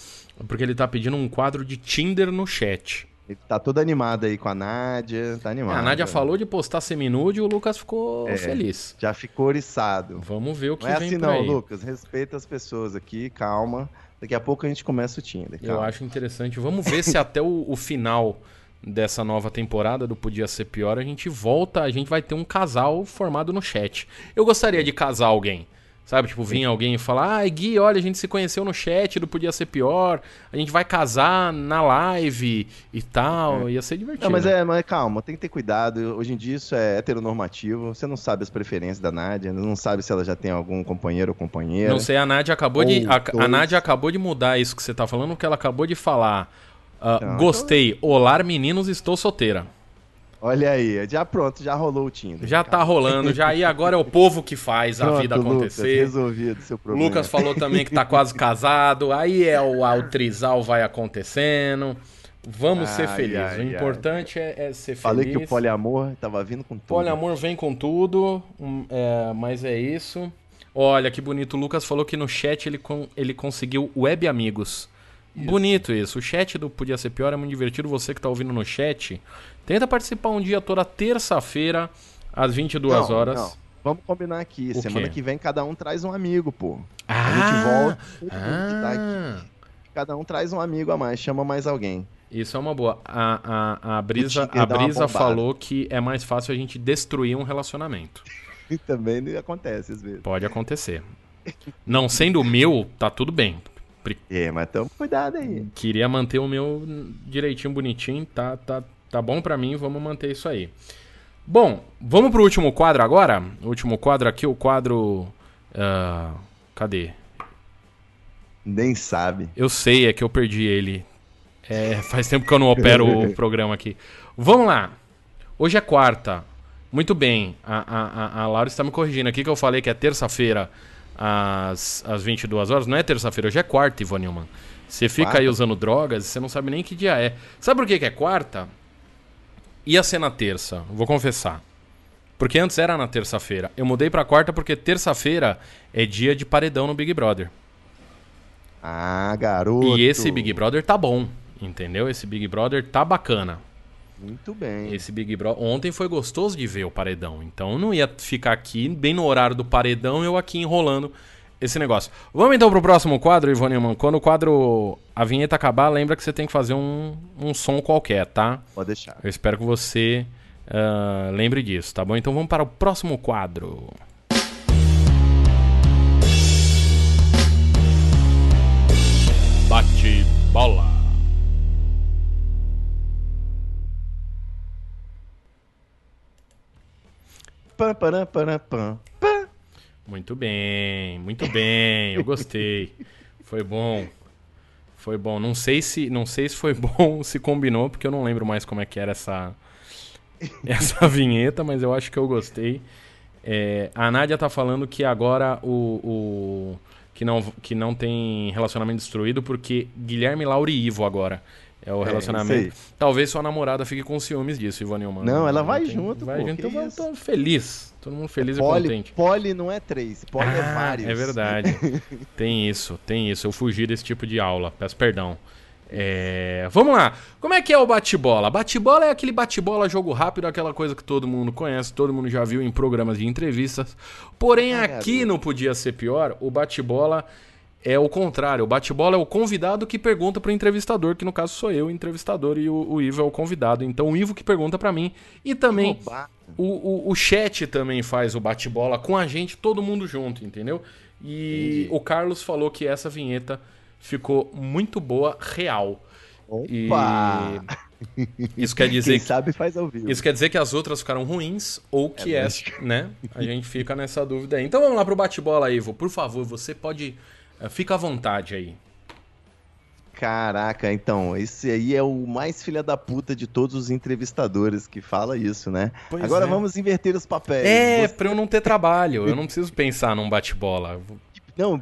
Speaker 1: Porque ele está pedindo um quadro de Tinder no chat.
Speaker 2: Ele tá todo animado aí com a Nádia, tá animado.
Speaker 1: a Nádia falou de postar seminude e o Lucas ficou é, feliz.
Speaker 2: Já ficou oriçado.
Speaker 1: Vamos ver o que
Speaker 2: não
Speaker 1: é vem
Speaker 2: assim não, aí. Lucas. Respeita as pessoas aqui, calma. Daqui a pouco a gente começa o Tinder. Calma.
Speaker 1: Eu acho interessante. Vamos ver se até o, o final dessa nova temporada do Podia Ser Pior, a gente volta, a gente vai ter um casal formado no chat. Eu gostaria de casar alguém. Sabe, tipo, vir alguém e falar, ah, Gui, olha, a gente se conheceu no chat do Podia Ser Pior, a gente vai casar na live e tal, é. ia ser divertido.
Speaker 2: Não, mas é, mas calma, tem que ter cuidado, hoje em dia isso é heteronormativo, você não sabe as preferências da Nádia, não sabe se ela já tem algum companheiro ou companheira.
Speaker 1: Não sei, a Nádia acabou de, a, a Nádia acabou de mudar isso que você tá falando, porque ela acabou de falar, Uh, gostei. Olá, meninos, estou solteira.
Speaker 2: Olha aí, já pronto, já rolou o Tinder.
Speaker 1: Já cara. tá rolando, já e agora é o povo que faz pronto, a vida acontecer. Lucas,
Speaker 2: resolvido seu problema.
Speaker 1: Lucas falou também que tá quase casado, aí é o, o trisal vai acontecendo. Vamos ai, ser felizes. Ai, o importante é, é, ser feliz.
Speaker 2: Falei que o poliamor tava vindo com tudo.
Speaker 1: Poliamor vem com tudo, é, mas é isso. Olha que bonito, o Lucas falou que no chat ele, ele conseguiu web amigos. Bonito isso. O chat do Podia Ser Pior é muito divertido. Você que está ouvindo no chat, tenta participar um dia toda terça-feira, às 22
Speaker 2: não,
Speaker 1: horas.
Speaker 2: Não. Vamos combinar aqui. O Semana quê? que vem cada um traz um amigo, pô.
Speaker 1: Ah,
Speaker 2: a gente volta. Ah. Tá aqui, cada um traz um amigo a mais, chama mais alguém.
Speaker 1: Isso é uma boa. A, a, a Brisa, a Brisa falou que é mais fácil a gente destruir um relacionamento.
Speaker 2: E também acontece às vezes.
Speaker 1: Pode acontecer. Não sendo o meu, tá tudo bem.
Speaker 2: É, mas tamo cuidado aí.
Speaker 1: Queria manter o meu direitinho, bonitinho. Tá, tá, tá bom para mim, vamos manter isso aí. Bom, vamos pro último quadro agora? O último quadro aqui, o quadro. Uh, cadê?
Speaker 2: Nem sabe.
Speaker 1: Eu sei, é que eu perdi ele. É, faz tempo que eu não opero o programa aqui. Vamos lá. Hoje é quarta. Muito bem. A, a, a Laura está me corrigindo aqui que eu falei que é terça-feira às, às 22 horas. Não é terça-feira, hoje é quarta, Ivan Newman. Você fica quarta? aí usando drogas e você não sabe nem que dia é. Sabe por que, que é quarta? Ia ser na terça, vou confessar. Porque antes era na terça-feira. Eu mudei pra quarta porque terça-feira é dia de paredão no Big Brother.
Speaker 2: Ah, garoto.
Speaker 1: E esse Big Brother tá bom, entendeu? Esse Big Brother tá bacana.
Speaker 2: Muito bem.
Speaker 1: Esse Big Brother. Ontem foi gostoso de ver o paredão. Então eu não ia ficar aqui, bem no horário do paredão, eu aqui enrolando esse negócio. Vamos então pro próximo quadro, Ivone. Quando o quadro. A vinheta acabar, lembra que você tem que fazer um, um som qualquer, tá?
Speaker 2: Pode deixar.
Speaker 1: Eu espero que você uh, lembre disso, tá bom? Então vamos para o próximo quadro. Bate bola.
Speaker 2: Pam, pam, pam.
Speaker 1: Muito bem, muito bem. Eu gostei. Foi bom. Foi bom. Não sei se, não sei se foi bom, se combinou, porque eu não lembro mais como é que era essa essa vinheta, mas eu acho que eu gostei. É, a Nádia tá falando que agora o, o, que não que não tem relacionamento destruído porque Guilherme Laura e Ivo agora. É o é, relacionamento. É Talvez sua namorada fique com ciúmes disso, Ivanilman.
Speaker 2: Não, ela vai tem, junto,
Speaker 1: Vai pô, junto, eu então tô feliz. Todo mundo feliz
Speaker 2: é
Speaker 1: e contente.
Speaker 2: Poli não é três, poli é ah, é vários.
Speaker 1: É verdade. tem isso, tem isso. Eu fugi desse tipo de aula, peço perdão. É... Vamos lá. Como é que é o bate-bola? Bate-bola é aquele bate-bola jogo rápido, aquela coisa que todo mundo conhece, todo mundo já viu em programas de entrevistas. Porém, aqui não podia ser pior. O bate-bola é o contrário. O bate-bola é o convidado que pergunta para o entrevistador, que no caso sou eu, o entrevistador, e o, o Ivo é o convidado. Então o Ivo que pergunta para mim. E também o, o, o, chat também faz o bate-bola com a gente, todo mundo junto, entendeu? E Entendi. o Carlos falou que essa vinheta ficou muito boa, real.
Speaker 2: Opa!
Speaker 1: E isso quer dizer
Speaker 2: Quem que, sabe faz ao vivo.
Speaker 1: Isso quer dizer que as outras ficaram ruins ou que é essa, né? A gente fica nessa dúvida aí. Então vamos lá pro bate-bola, Ivo. Por favor, você pode é, fica à vontade aí.
Speaker 2: Caraca, então, esse aí é o mais filha da puta de todos os entrevistadores que fala isso, né? Pois Agora é. vamos inverter os papéis.
Speaker 1: É, Você... pra eu não ter trabalho, eu não preciso pensar num bate-bola.
Speaker 2: Não,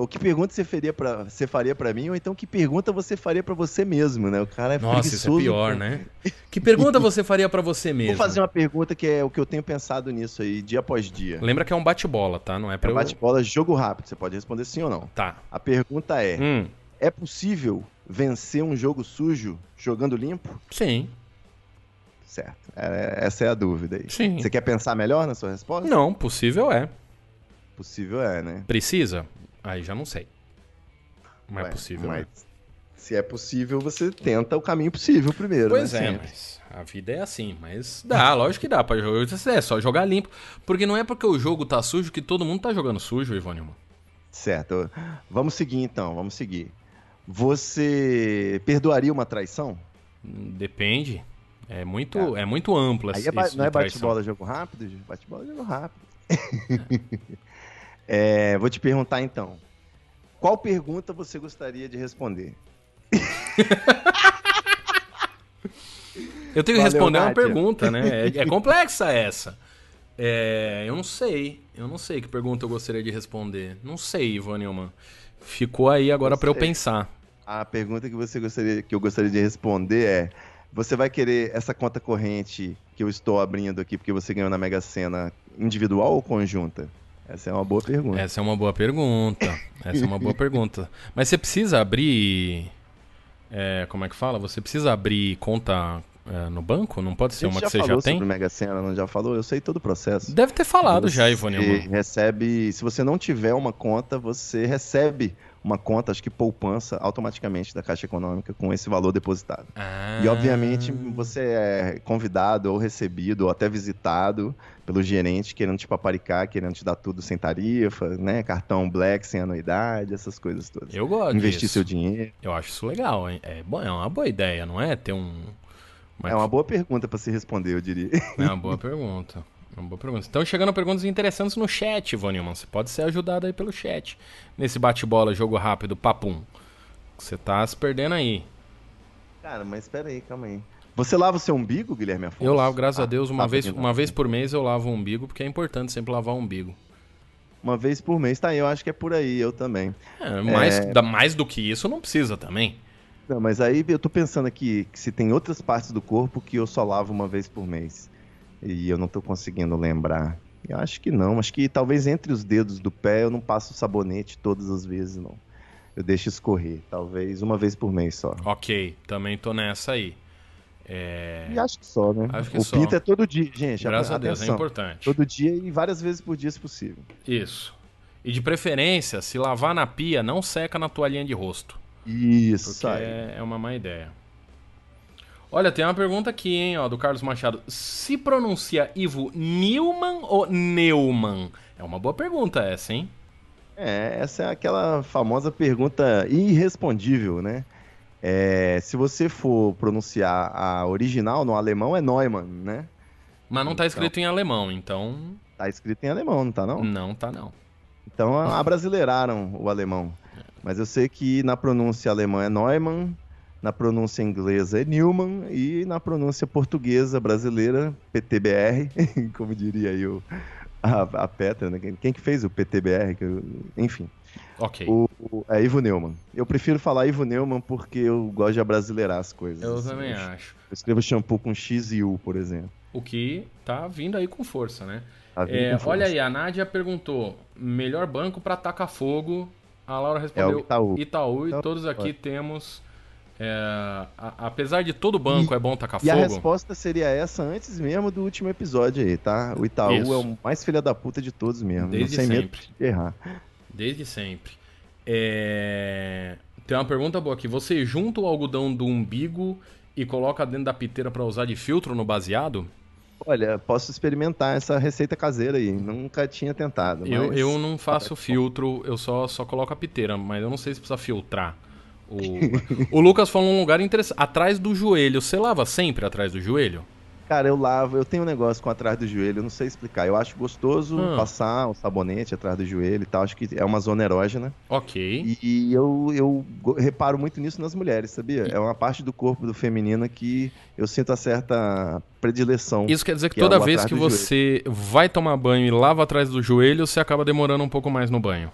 Speaker 2: o que pergunta você faria para você faria para mim ou então que pergunta você faria para você mesmo, né? O cara é
Speaker 1: Nossa, isso é pior, né? Que pergunta você faria para você mesmo?
Speaker 2: Vou fazer uma pergunta que é o que eu tenho pensado nisso aí dia após dia.
Speaker 1: Lembra que é um bate-bola, tá? Não é para é
Speaker 2: um bate-bola jogo rápido, você pode responder sim ou não.
Speaker 1: Tá.
Speaker 2: A pergunta é: hum. é possível vencer um jogo sujo jogando limpo?
Speaker 1: Sim.
Speaker 2: Certo. É, essa é a dúvida aí.
Speaker 1: Sim.
Speaker 2: Você quer pensar melhor na sua resposta?
Speaker 1: Não, possível é.
Speaker 2: Possível é, né?
Speaker 1: Precisa? Aí já não sei. Mas é possível. Mas né?
Speaker 2: se é possível, você tenta o caminho possível primeiro.
Speaker 1: Pois
Speaker 2: né?
Speaker 1: é, Sempre. mas a vida é assim. Mas dá, lógico que dá pra jogar. É só jogar limpo. Porque não é porque o jogo tá sujo que todo mundo tá jogando sujo, Ivone.
Speaker 2: Certo. Vamos seguir então, vamos seguir. Você perdoaria uma traição?
Speaker 1: Depende. É muito, é. é muito amplo
Speaker 2: Aí é Não é bate-bola jogo rápido? Bate-bola jogo rápido. É, vou te perguntar então. Qual pergunta você gostaria de responder?
Speaker 1: eu tenho que responder Nádia. uma pergunta, né? É, é complexa essa. É, eu não sei. Eu não sei que pergunta eu gostaria de responder. Não sei, Ivan Nilman. Ficou aí agora para eu pensar.
Speaker 2: A pergunta que você gostaria que eu gostaria de responder é: você vai querer essa conta corrente que eu estou abrindo aqui porque você ganhou na Mega Sena individual ou conjunta? Essa é uma boa pergunta.
Speaker 1: Essa é uma boa pergunta. Essa é uma boa pergunta. Mas você precisa abrir. É, como é que fala? Você precisa abrir conta é, no banco? Não pode ser uma que você já tem?
Speaker 2: Sobre Mega Sena, não já falou? Eu sei todo o processo.
Speaker 1: Deve ter falado você já, Ivone.
Speaker 2: Recebe. Se você não tiver uma conta, você recebe uma conta, acho que poupança, automaticamente da Caixa Econômica com esse valor depositado.
Speaker 1: Ah.
Speaker 2: E, obviamente, você é convidado ou recebido ou até visitado pelo gerente querendo te paparicar, querendo te dar tudo sem tarifa, né? Cartão black sem anuidade, essas coisas todas.
Speaker 1: Eu gosto
Speaker 2: Investir
Speaker 1: disso.
Speaker 2: seu dinheiro.
Speaker 1: Eu acho isso legal, hein? É, bom, é uma boa ideia, não é? Ter um...
Speaker 2: Mas... É uma boa pergunta para se responder, eu diria.
Speaker 1: É uma boa pergunta. Uma boa pergunta. Estão chegando perguntas interessantes no chat, Vonilman. Você pode ser ajudado aí pelo chat. Nesse bate-bola, jogo rápido, papum. Você tá se perdendo aí.
Speaker 2: Cara, mas espera aí, calma aí. Você lava o seu umbigo, Guilherme Afonso?
Speaker 1: Eu lavo, graças ah, a Deus, uma, tá vez, uma vez por mês eu lavo o umbigo, porque é importante sempre lavar o umbigo.
Speaker 2: Uma vez por mês, tá? Eu acho que é por aí, eu também.
Speaker 1: É, mais, é... mais do que isso não precisa também.
Speaker 2: Não, mas aí eu tô pensando aqui que se tem outras partes do corpo que eu só lavo uma vez por mês. E eu não tô conseguindo lembrar. Eu acho que não. Acho que talvez entre os dedos do pé eu não passo sabonete todas as vezes, não. Eu deixo escorrer. Talvez uma vez por mês só.
Speaker 1: Ok, também tô nessa aí.
Speaker 2: É... E acho que só, né?
Speaker 1: Acho que
Speaker 2: o
Speaker 1: só.
Speaker 2: pito é todo dia, gente.
Speaker 1: Graças a Deus, é importante.
Speaker 2: Todo dia e várias vezes por dia, se possível.
Speaker 1: Isso. E de preferência, se lavar na pia, não seca na toalhinha de rosto.
Speaker 2: Isso.
Speaker 1: Porque é, é uma má ideia. Olha, tem uma pergunta aqui, hein, ó, do Carlos Machado. Se pronuncia Ivo Newman ou Neumann? É uma boa pergunta essa, hein?
Speaker 2: É, essa é aquela famosa pergunta irrespondível, né? É, se você for pronunciar a original no alemão é Neumann, né?
Speaker 1: Mas não tá escrito então, em alemão, então.
Speaker 2: Tá escrito em alemão, não tá não?
Speaker 1: Não, tá não.
Speaker 2: Então abrasileiraram o alemão. Mas eu sei que na pronúncia alemã é Neumann, na pronúncia inglesa é Newman e na pronúncia portuguesa brasileira, PTBR, como diria aí o, a, a Petra, né? quem que fez o PTBR, enfim.
Speaker 1: Ok.
Speaker 2: O, É Ivo Neumann. Eu prefiro falar Ivo Neumann porque eu gosto de abrasileirar as coisas.
Speaker 1: Eu assim. também acho.
Speaker 2: Eu escrevo shampoo com X e U, por exemplo.
Speaker 1: O que tá vindo aí com força, né? Tá é, com força. Olha aí, a Nádia perguntou: melhor banco para tacar fogo. A Laura respondeu: é Itaú. Itaú. Itaú. E todos aqui temos é, a, apesar de todo banco e, é bom tacar
Speaker 2: e
Speaker 1: fogo.
Speaker 2: E a resposta seria essa antes mesmo do último episódio aí, tá? O Itaú Isso. é o mais filha da puta de todos mesmo.
Speaker 1: Desde sem
Speaker 2: sempre.
Speaker 1: medo de errar. Desde sempre. É... Tem uma pergunta boa aqui. Você junta o algodão do umbigo e coloca dentro da piteira para usar de filtro no baseado?
Speaker 2: Olha, posso experimentar essa receita caseira aí. Nunca tinha tentado. Mas...
Speaker 1: Eu, eu não faço filtro, eu só, só coloco a piteira, mas eu não sei se precisa filtrar. O, o Lucas falou um lugar interessante. Atrás do joelho. Você lava sempre atrás do joelho?
Speaker 2: Cara, eu lavo, eu tenho um negócio com atrás do joelho, eu não sei explicar. Eu acho gostoso ah. passar o sabonete atrás do joelho e tal. Acho que é uma zona erógena.
Speaker 1: Ok.
Speaker 2: E, eu, eu reparo muito nisso nas mulheres, sabia? É uma parte do corpo do feminino que eu sinto a certa predileção.
Speaker 1: Isso quer dizer que, que é toda é vez que você joelho. vai tomar banho e lava atrás do joelho, você acaba demorando um pouco mais no banho.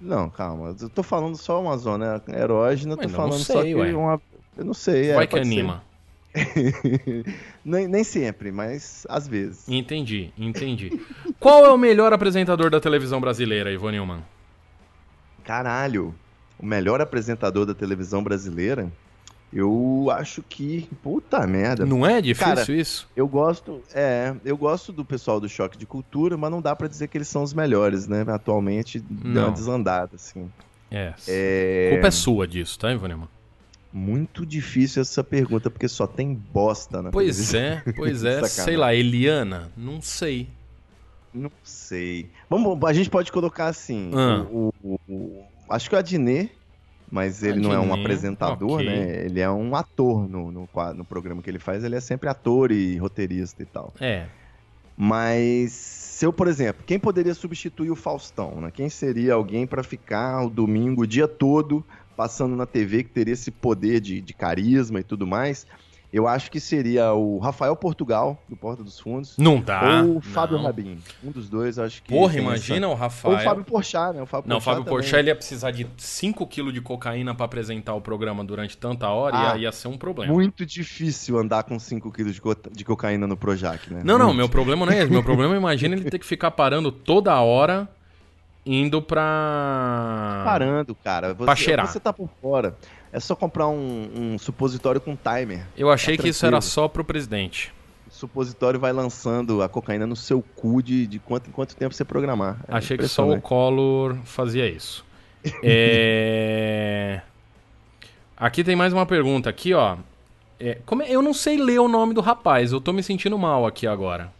Speaker 2: Não, calma. Eu tô falando só uma zona erógena, tô falando sei, só que ué. uma. Eu não sei.
Speaker 1: É, Vai é, que anima.
Speaker 2: nem, nem sempre, mas às vezes.
Speaker 1: Entendi, entendi. Qual é o melhor apresentador da televisão brasileira, Ivo Newman?
Speaker 2: Caralho, o melhor apresentador da televisão brasileira? Eu acho que. Puta merda.
Speaker 1: Não é difícil Cara, isso?
Speaker 2: Eu gosto. É, eu gosto do pessoal do Choque de Cultura, mas não dá para dizer que eles são os melhores, né? Atualmente deu uma desandada, assim.
Speaker 1: É. é. Culpa é sua disso, tá, Ivanema?
Speaker 2: Muito difícil essa pergunta, porque só tem bosta na
Speaker 1: Pois televisão. é, pois é. sei lá, Eliana? Não sei.
Speaker 2: Não sei. Vamos, a gente pode colocar assim. Ah. O, o, o, acho que o Adnet mas ele não é um apresentador, okay. né? Ele é um ator no, no, no, programa que ele faz, ele é sempre ator e roteirista e tal.
Speaker 1: É.
Speaker 2: Mas se eu, por exemplo, quem poderia substituir o Faustão, né? Quem seria alguém para ficar o domingo o dia todo passando na TV que teria esse poder de, de carisma e tudo mais? Eu acho que seria o Rafael Portugal, do Porta dos Fundos.
Speaker 1: Não tá.
Speaker 2: Ou o Fábio não. Rabin. Um dos dois, acho que.
Speaker 1: Porra, imagina essa... o Rafael.
Speaker 2: Ou o Fábio Porchat, né? O Fábio
Speaker 1: não, o Fábio Porchat ele ia precisar de 5 kg de cocaína para apresentar o programa durante tanta hora ah, e ia, ia ser um problema.
Speaker 2: Muito difícil andar com 5 kg de, co de, cocaína no Projac, né?
Speaker 1: Não, muito. não, meu problema não é esse. Meu problema é, imagina ele ter que ficar parando toda hora indo pra.
Speaker 2: Parando, cara. Você,
Speaker 1: pra cheirar.
Speaker 2: Você tá por fora. É só comprar um, um supositório com timer.
Speaker 1: Eu achei tá que isso era só pro presidente.
Speaker 2: O supositório vai lançando a cocaína no seu cu de, de quanto em quanto tempo você programar.
Speaker 1: É achei que só o Collor fazia isso. é... Aqui tem mais uma pergunta. Aqui, ó. É, como é, eu não sei ler o nome do rapaz. Eu tô me sentindo mal aqui agora.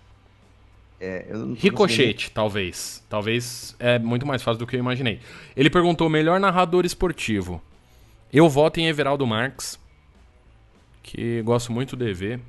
Speaker 2: É,
Speaker 1: Ricochete, talvez. Talvez é muito mais fácil do que eu imaginei. Ele perguntou: melhor narrador esportivo. Eu voto em Everaldo Marques, que gosto muito do EV.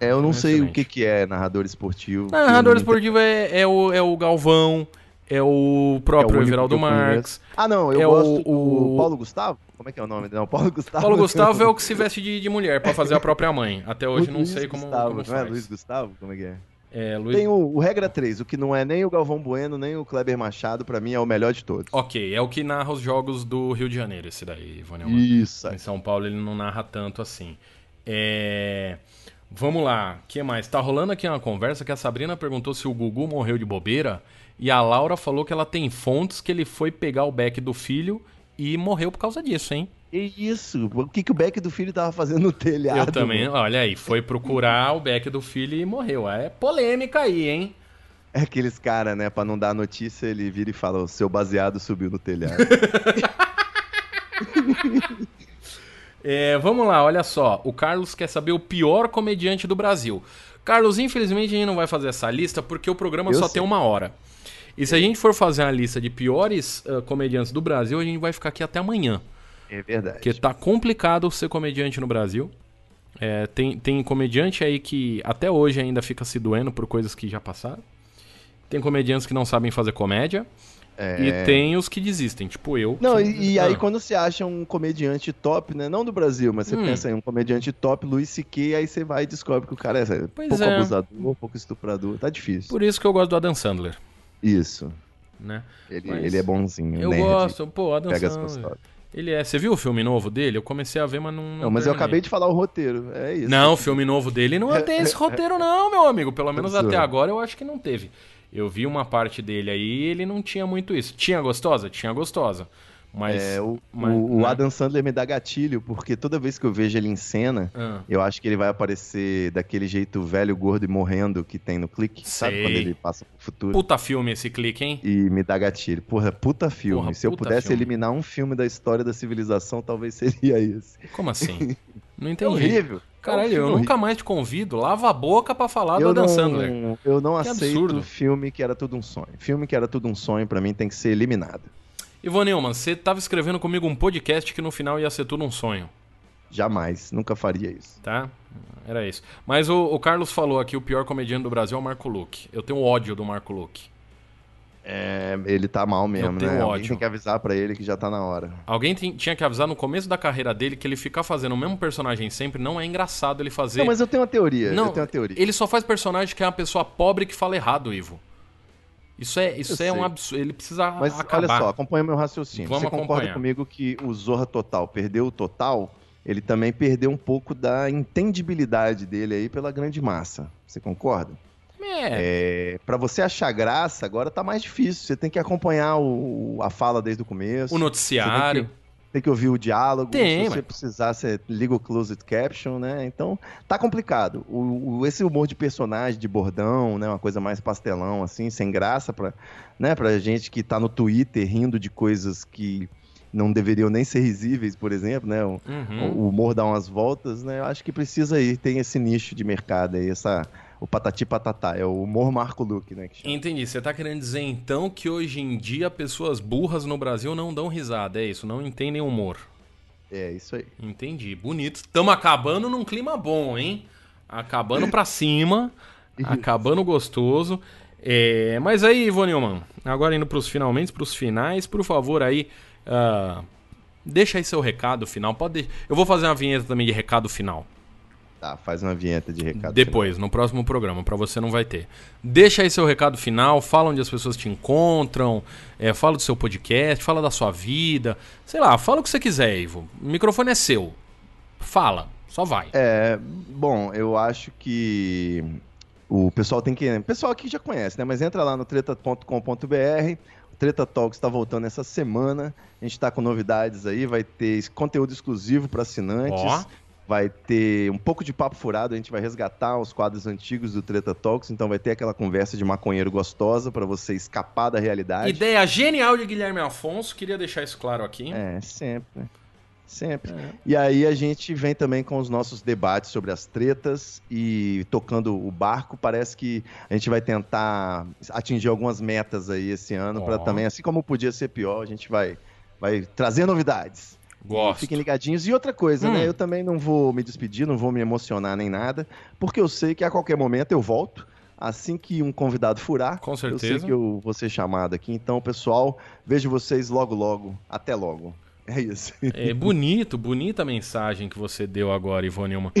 Speaker 2: É, eu não é sei o que, que é narrador esportivo.
Speaker 1: Não, narrador esportivo é, é, o, é o Galvão, é o próprio é o Everaldo Marques.
Speaker 2: Ah, não, eu
Speaker 1: é
Speaker 2: gosto o, o Paulo Gustavo? Como é que é o nome? Não, Paulo Gustavo.
Speaker 1: Paulo Gustavo é o que se veste de, de mulher para fazer a própria mãe. Até hoje não sei como,
Speaker 2: Gustavo,
Speaker 1: como
Speaker 2: não é Luiz Gustavo? Como é que é?
Speaker 1: É, Luiz...
Speaker 2: Tem o, o, Regra 3, o que não é nem o Galvão Bueno, nem o Kleber Machado, para mim é o melhor de todos.
Speaker 1: Ok, é o que narra os jogos do Rio de Janeiro, esse daí, Ivone.
Speaker 2: Isso.
Speaker 1: Em São Paulo ele não narra tanto assim. É... Vamos lá, o que mais? Tá rolando aqui uma conversa que a Sabrina perguntou se o Gugu morreu de bobeira e a Laura falou que ela tem fontes que ele foi pegar o beck do filho e morreu por causa disso, hein?
Speaker 2: Que isso? O que, que o Beck do filho tava fazendo no telhado?
Speaker 1: Eu também, mano? olha aí, foi procurar o Beck do filho e morreu. É polêmica aí, hein?
Speaker 2: É aqueles caras, né? Pra não dar notícia, ele vira e fala: o seu baseado subiu no telhado.
Speaker 1: é, vamos lá, olha só. O Carlos quer saber o pior comediante do Brasil. Carlos, infelizmente a gente não vai fazer essa lista porque o programa Eu só sei. tem uma hora. E se a gente for fazer a lista de piores uh, comediantes do Brasil, a gente vai ficar aqui até amanhã.
Speaker 2: É verdade.
Speaker 1: Porque tá complicado ser comediante no Brasil. É, tem, tem comediante aí que até hoje ainda fica se doendo por coisas que já passaram. Tem comediantes que não sabem fazer comédia. É... E tem os que desistem, tipo eu.
Speaker 2: Não,
Speaker 1: que...
Speaker 2: e, e aí quando você acha um comediante top, né? Não do Brasil, mas você hum. pensa em um comediante top, Luiz C.K., aí você vai e descobre que o cara é pois pouco é. abusador, pouco estuprador. Tá difícil.
Speaker 1: Por isso que eu gosto do Adam Sandler.
Speaker 2: Isso.
Speaker 1: né?
Speaker 2: Ele, ele é bonzinho.
Speaker 1: Eu nerd, gosto, pô, Adam Sandler. Ele é. Você viu o filme novo dele? Eu comecei a ver, mas não. Não,
Speaker 2: não mas eu acabei de falar o roteiro. É isso.
Speaker 1: Não, o filme novo dele não tem esse roteiro, não, meu amigo. Pelo menos até agora eu acho que não teve. Eu vi uma parte dele aí e ele não tinha muito isso. Tinha gostosa? Tinha gostosa. Mas,
Speaker 2: é, o, mas, o, né? Adam Sandler me dá gatilho, porque toda vez que eu vejo ele em cena, ah. eu acho que ele vai aparecer daquele jeito velho, gordo e morrendo que tem no clique. Sabe quando ele passa pro futuro?
Speaker 1: Puta filme esse clique, hein?
Speaker 2: E me dá gatilho. Porra, puta filme. Porra, Se eu pudesse filme. eliminar um filme da história da civilização, talvez seria esse.
Speaker 1: Como assim? Não é entendi.
Speaker 2: É horrível.
Speaker 1: Caralho, eu nunca mais te convido. Lava a boca para falar eu do Adam não, Sandler.
Speaker 2: Eu não que aceito absurdo. filme que era tudo um sonho. Filme que era tudo um sonho, para mim, tem que ser eliminado.
Speaker 1: Ivan Neumann, você estava escrevendo comigo um podcast que no final ia ser tudo um sonho.
Speaker 2: Jamais, nunca faria isso.
Speaker 1: Tá? Era isso. Mas o, o Carlos falou aqui: o pior comediante do Brasil é o Marco Luque. Eu tenho ódio do Marco Luque.
Speaker 2: É, ele tá mal mesmo, né? Ódio. Alguém tem que avisar para ele que já tá na hora.
Speaker 1: Alguém tem, tinha que avisar no começo da carreira dele que ele ficar fazendo o mesmo personagem sempre não é engraçado ele fazer. Não,
Speaker 2: mas eu tenho uma teoria. Não, eu tenho uma teoria.
Speaker 1: Ele só faz personagem que é uma pessoa pobre que fala errado, Ivo. Isso é, isso é um absurdo. Ele precisa Mas acabar.
Speaker 2: olha só, acompanha meu raciocínio. Vamos Você acompanhar. concorda comigo que o Zorra Total perdeu o total? Ele também perdeu um pouco da entendibilidade dele aí pela grande massa. Você concorda? É. é para você achar graça, agora tá mais difícil. Você tem que acompanhar o, a fala desde o começo.
Speaker 1: O noticiário
Speaker 2: tem que ouvir o diálogo. Tem, se você mas... precisar, você liga o closed caption, né? Então, tá complicado. O, o, esse humor de personagem, de bordão, né? Uma coisa mais pastelão, assim, sem graça pra, né? pra gente que tá no Twitter rindo de coisas que não deveriam nem ser risíveis, por exemplo, né? O, uhum. o humor dá umas voltas, né? Eu acho que precisa ir, tem esse nicho de mercado aí, essa o patati patatá, é o humor Marco Luque, né?
Speaker 1: Entendi. Você tá querendo dizer então que hoje em dia pessoas burras no Brasil não dão risada, é isso? Não entendem humor.
Speaker 2: É, isso aí.
Speaker 1: Entendi. Bonito. Estamos acabando num clima bom, hein? Acabando pra cima, acabando gostoso. É, mas aí, Ivo Neumann, agora indo pros finalmente, pros finais, por favor aí, uh, deixa aí seu recado final. Pode, eu vou fazer uma vinheta também de recado final.
Speaker 2: Tá, faz uma vinheta de recado.
Speaker 1: Depois, final. no próximo programa, para você não vai ter. Deixa aí seu recado final, fala onde as pessoas te encontram, é, fala do seu podcast, fala da sua vida, sei lá, fala o que você quiser, Ivo. O microfone é seu. Fala, só vai.
Speaker 2: É, bom, eu acho que o pessoal tem que. O pessoal aqui já conhece, né? Mas entra lá no treta.com.br. O Treta Talks está voltando essa semana. A gente está com novidades aí, vai ter conteúdo exclusivo para assinantes. Oh vai ter um pouco de papo furado, a gente vai resgatar os quadros antigos do Treta Talks, então vai ter aquela conversa de maconheiro gostosa para você escapar da realidade.
Speaker 1: Ideia genial de Guilherme Afonso, queria deixar isso claro aqui.
Speaker 2: É, sempre. Sempre. É. E aí a gente vem também com os nossos debates sobre as tretas e tocando o barco. Parece que a gente vai tentar atingir algumas metas aí esse ano, oh. para também, assim como podia ser pior, a gente vai, vai trazer novidades.
Speaker 1: Gosto.
Speaker 2: Fiquem ligadinhos. E outra coisa, né? hum. né? Eu também não vou me despedir, não vou me emocionar nem nada, porque eu sei que a qualquer momento eu volto. Assim que um convidado furar,
Speaker 1: Com certeza.
Speaker 2: eu sei que eu vou ser chamado aqui. Então, pessoal, vejo vocês logo, logo. Até logo. É isso.
Speaker 1: É bonito, bonita a mensagem que você deu agora, Ivone Nilma.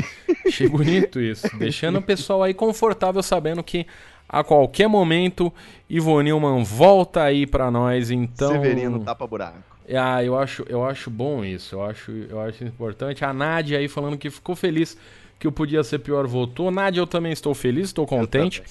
Speaker 1: Achei bonito isso. Deixando o pessoal aí confortável, sabendo que a qualquer momento Ivone Nilman volta aí para nós. Então.
Speaker 2: Severino tapa buraco.
Speaker 1: Ah, eu acho, eu acho bom isso, eu acho, eu acho importante. A Nádia aí falando que ficou feliz que o Podia Ser Pior voltou. Nádia, eu também estou feliz, estou contente.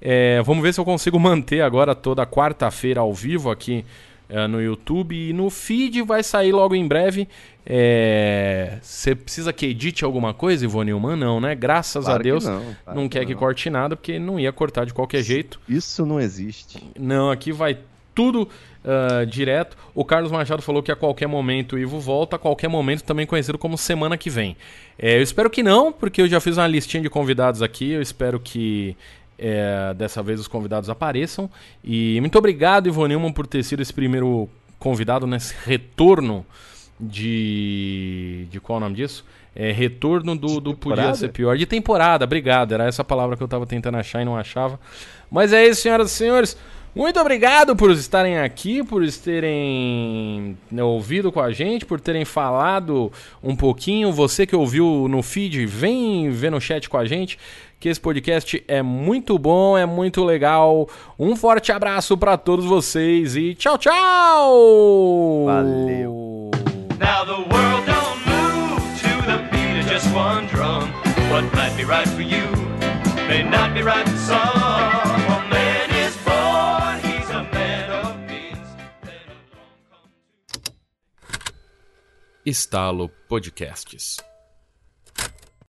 Speaker 1: É, vamos ver se eu consigo manter agora toda quarta-feira ao vivo aqui é, no YouTube. E no feed vai sair logo em breve. É, você é, precisa que edite alguma coisa, Ivone Nilman? Não, né? Graças claro a Deus. não, claro não quer que, que corte nada, porque não ia cortar de qualquer jeito.
Speaker 2: Isso não existe.
Speaker 1: Não, aqui vai tudo uh, direto. O Carlos Machado falou que a qualquer momento o Ivo volta, a qualquer momento também conhecido como semana que vem. É, eu espero que não, porque eu já fiz uma listinha de convidados aqui. Eu espero que é, dessa vez os convidados apareçam. E muito obrigado, Ivo Nilman, por ter sido esse primeiro convidado nesse retorno de. de qual é o nome disso? É, retorno do, do Podia Ser Pior. De temporada, obrigado. Era essa palavra que eu estava tentando achar e não achava. Mas é isso, senhoras e senhores. Muito obrigado por estarem aqui, por terem ouvido com a gente, por terem falado um pouquinho. Você que ouviu no feed, vem ver no chat com a gente, que esse podcast é muito bom, é muito legal. Um forte abraço para todos vocês e tchau, tchau!
Speaker 2: Valeu! Now the world don't move to the beat of just one drum. What might be right for you may not be right Estalo Podcasts.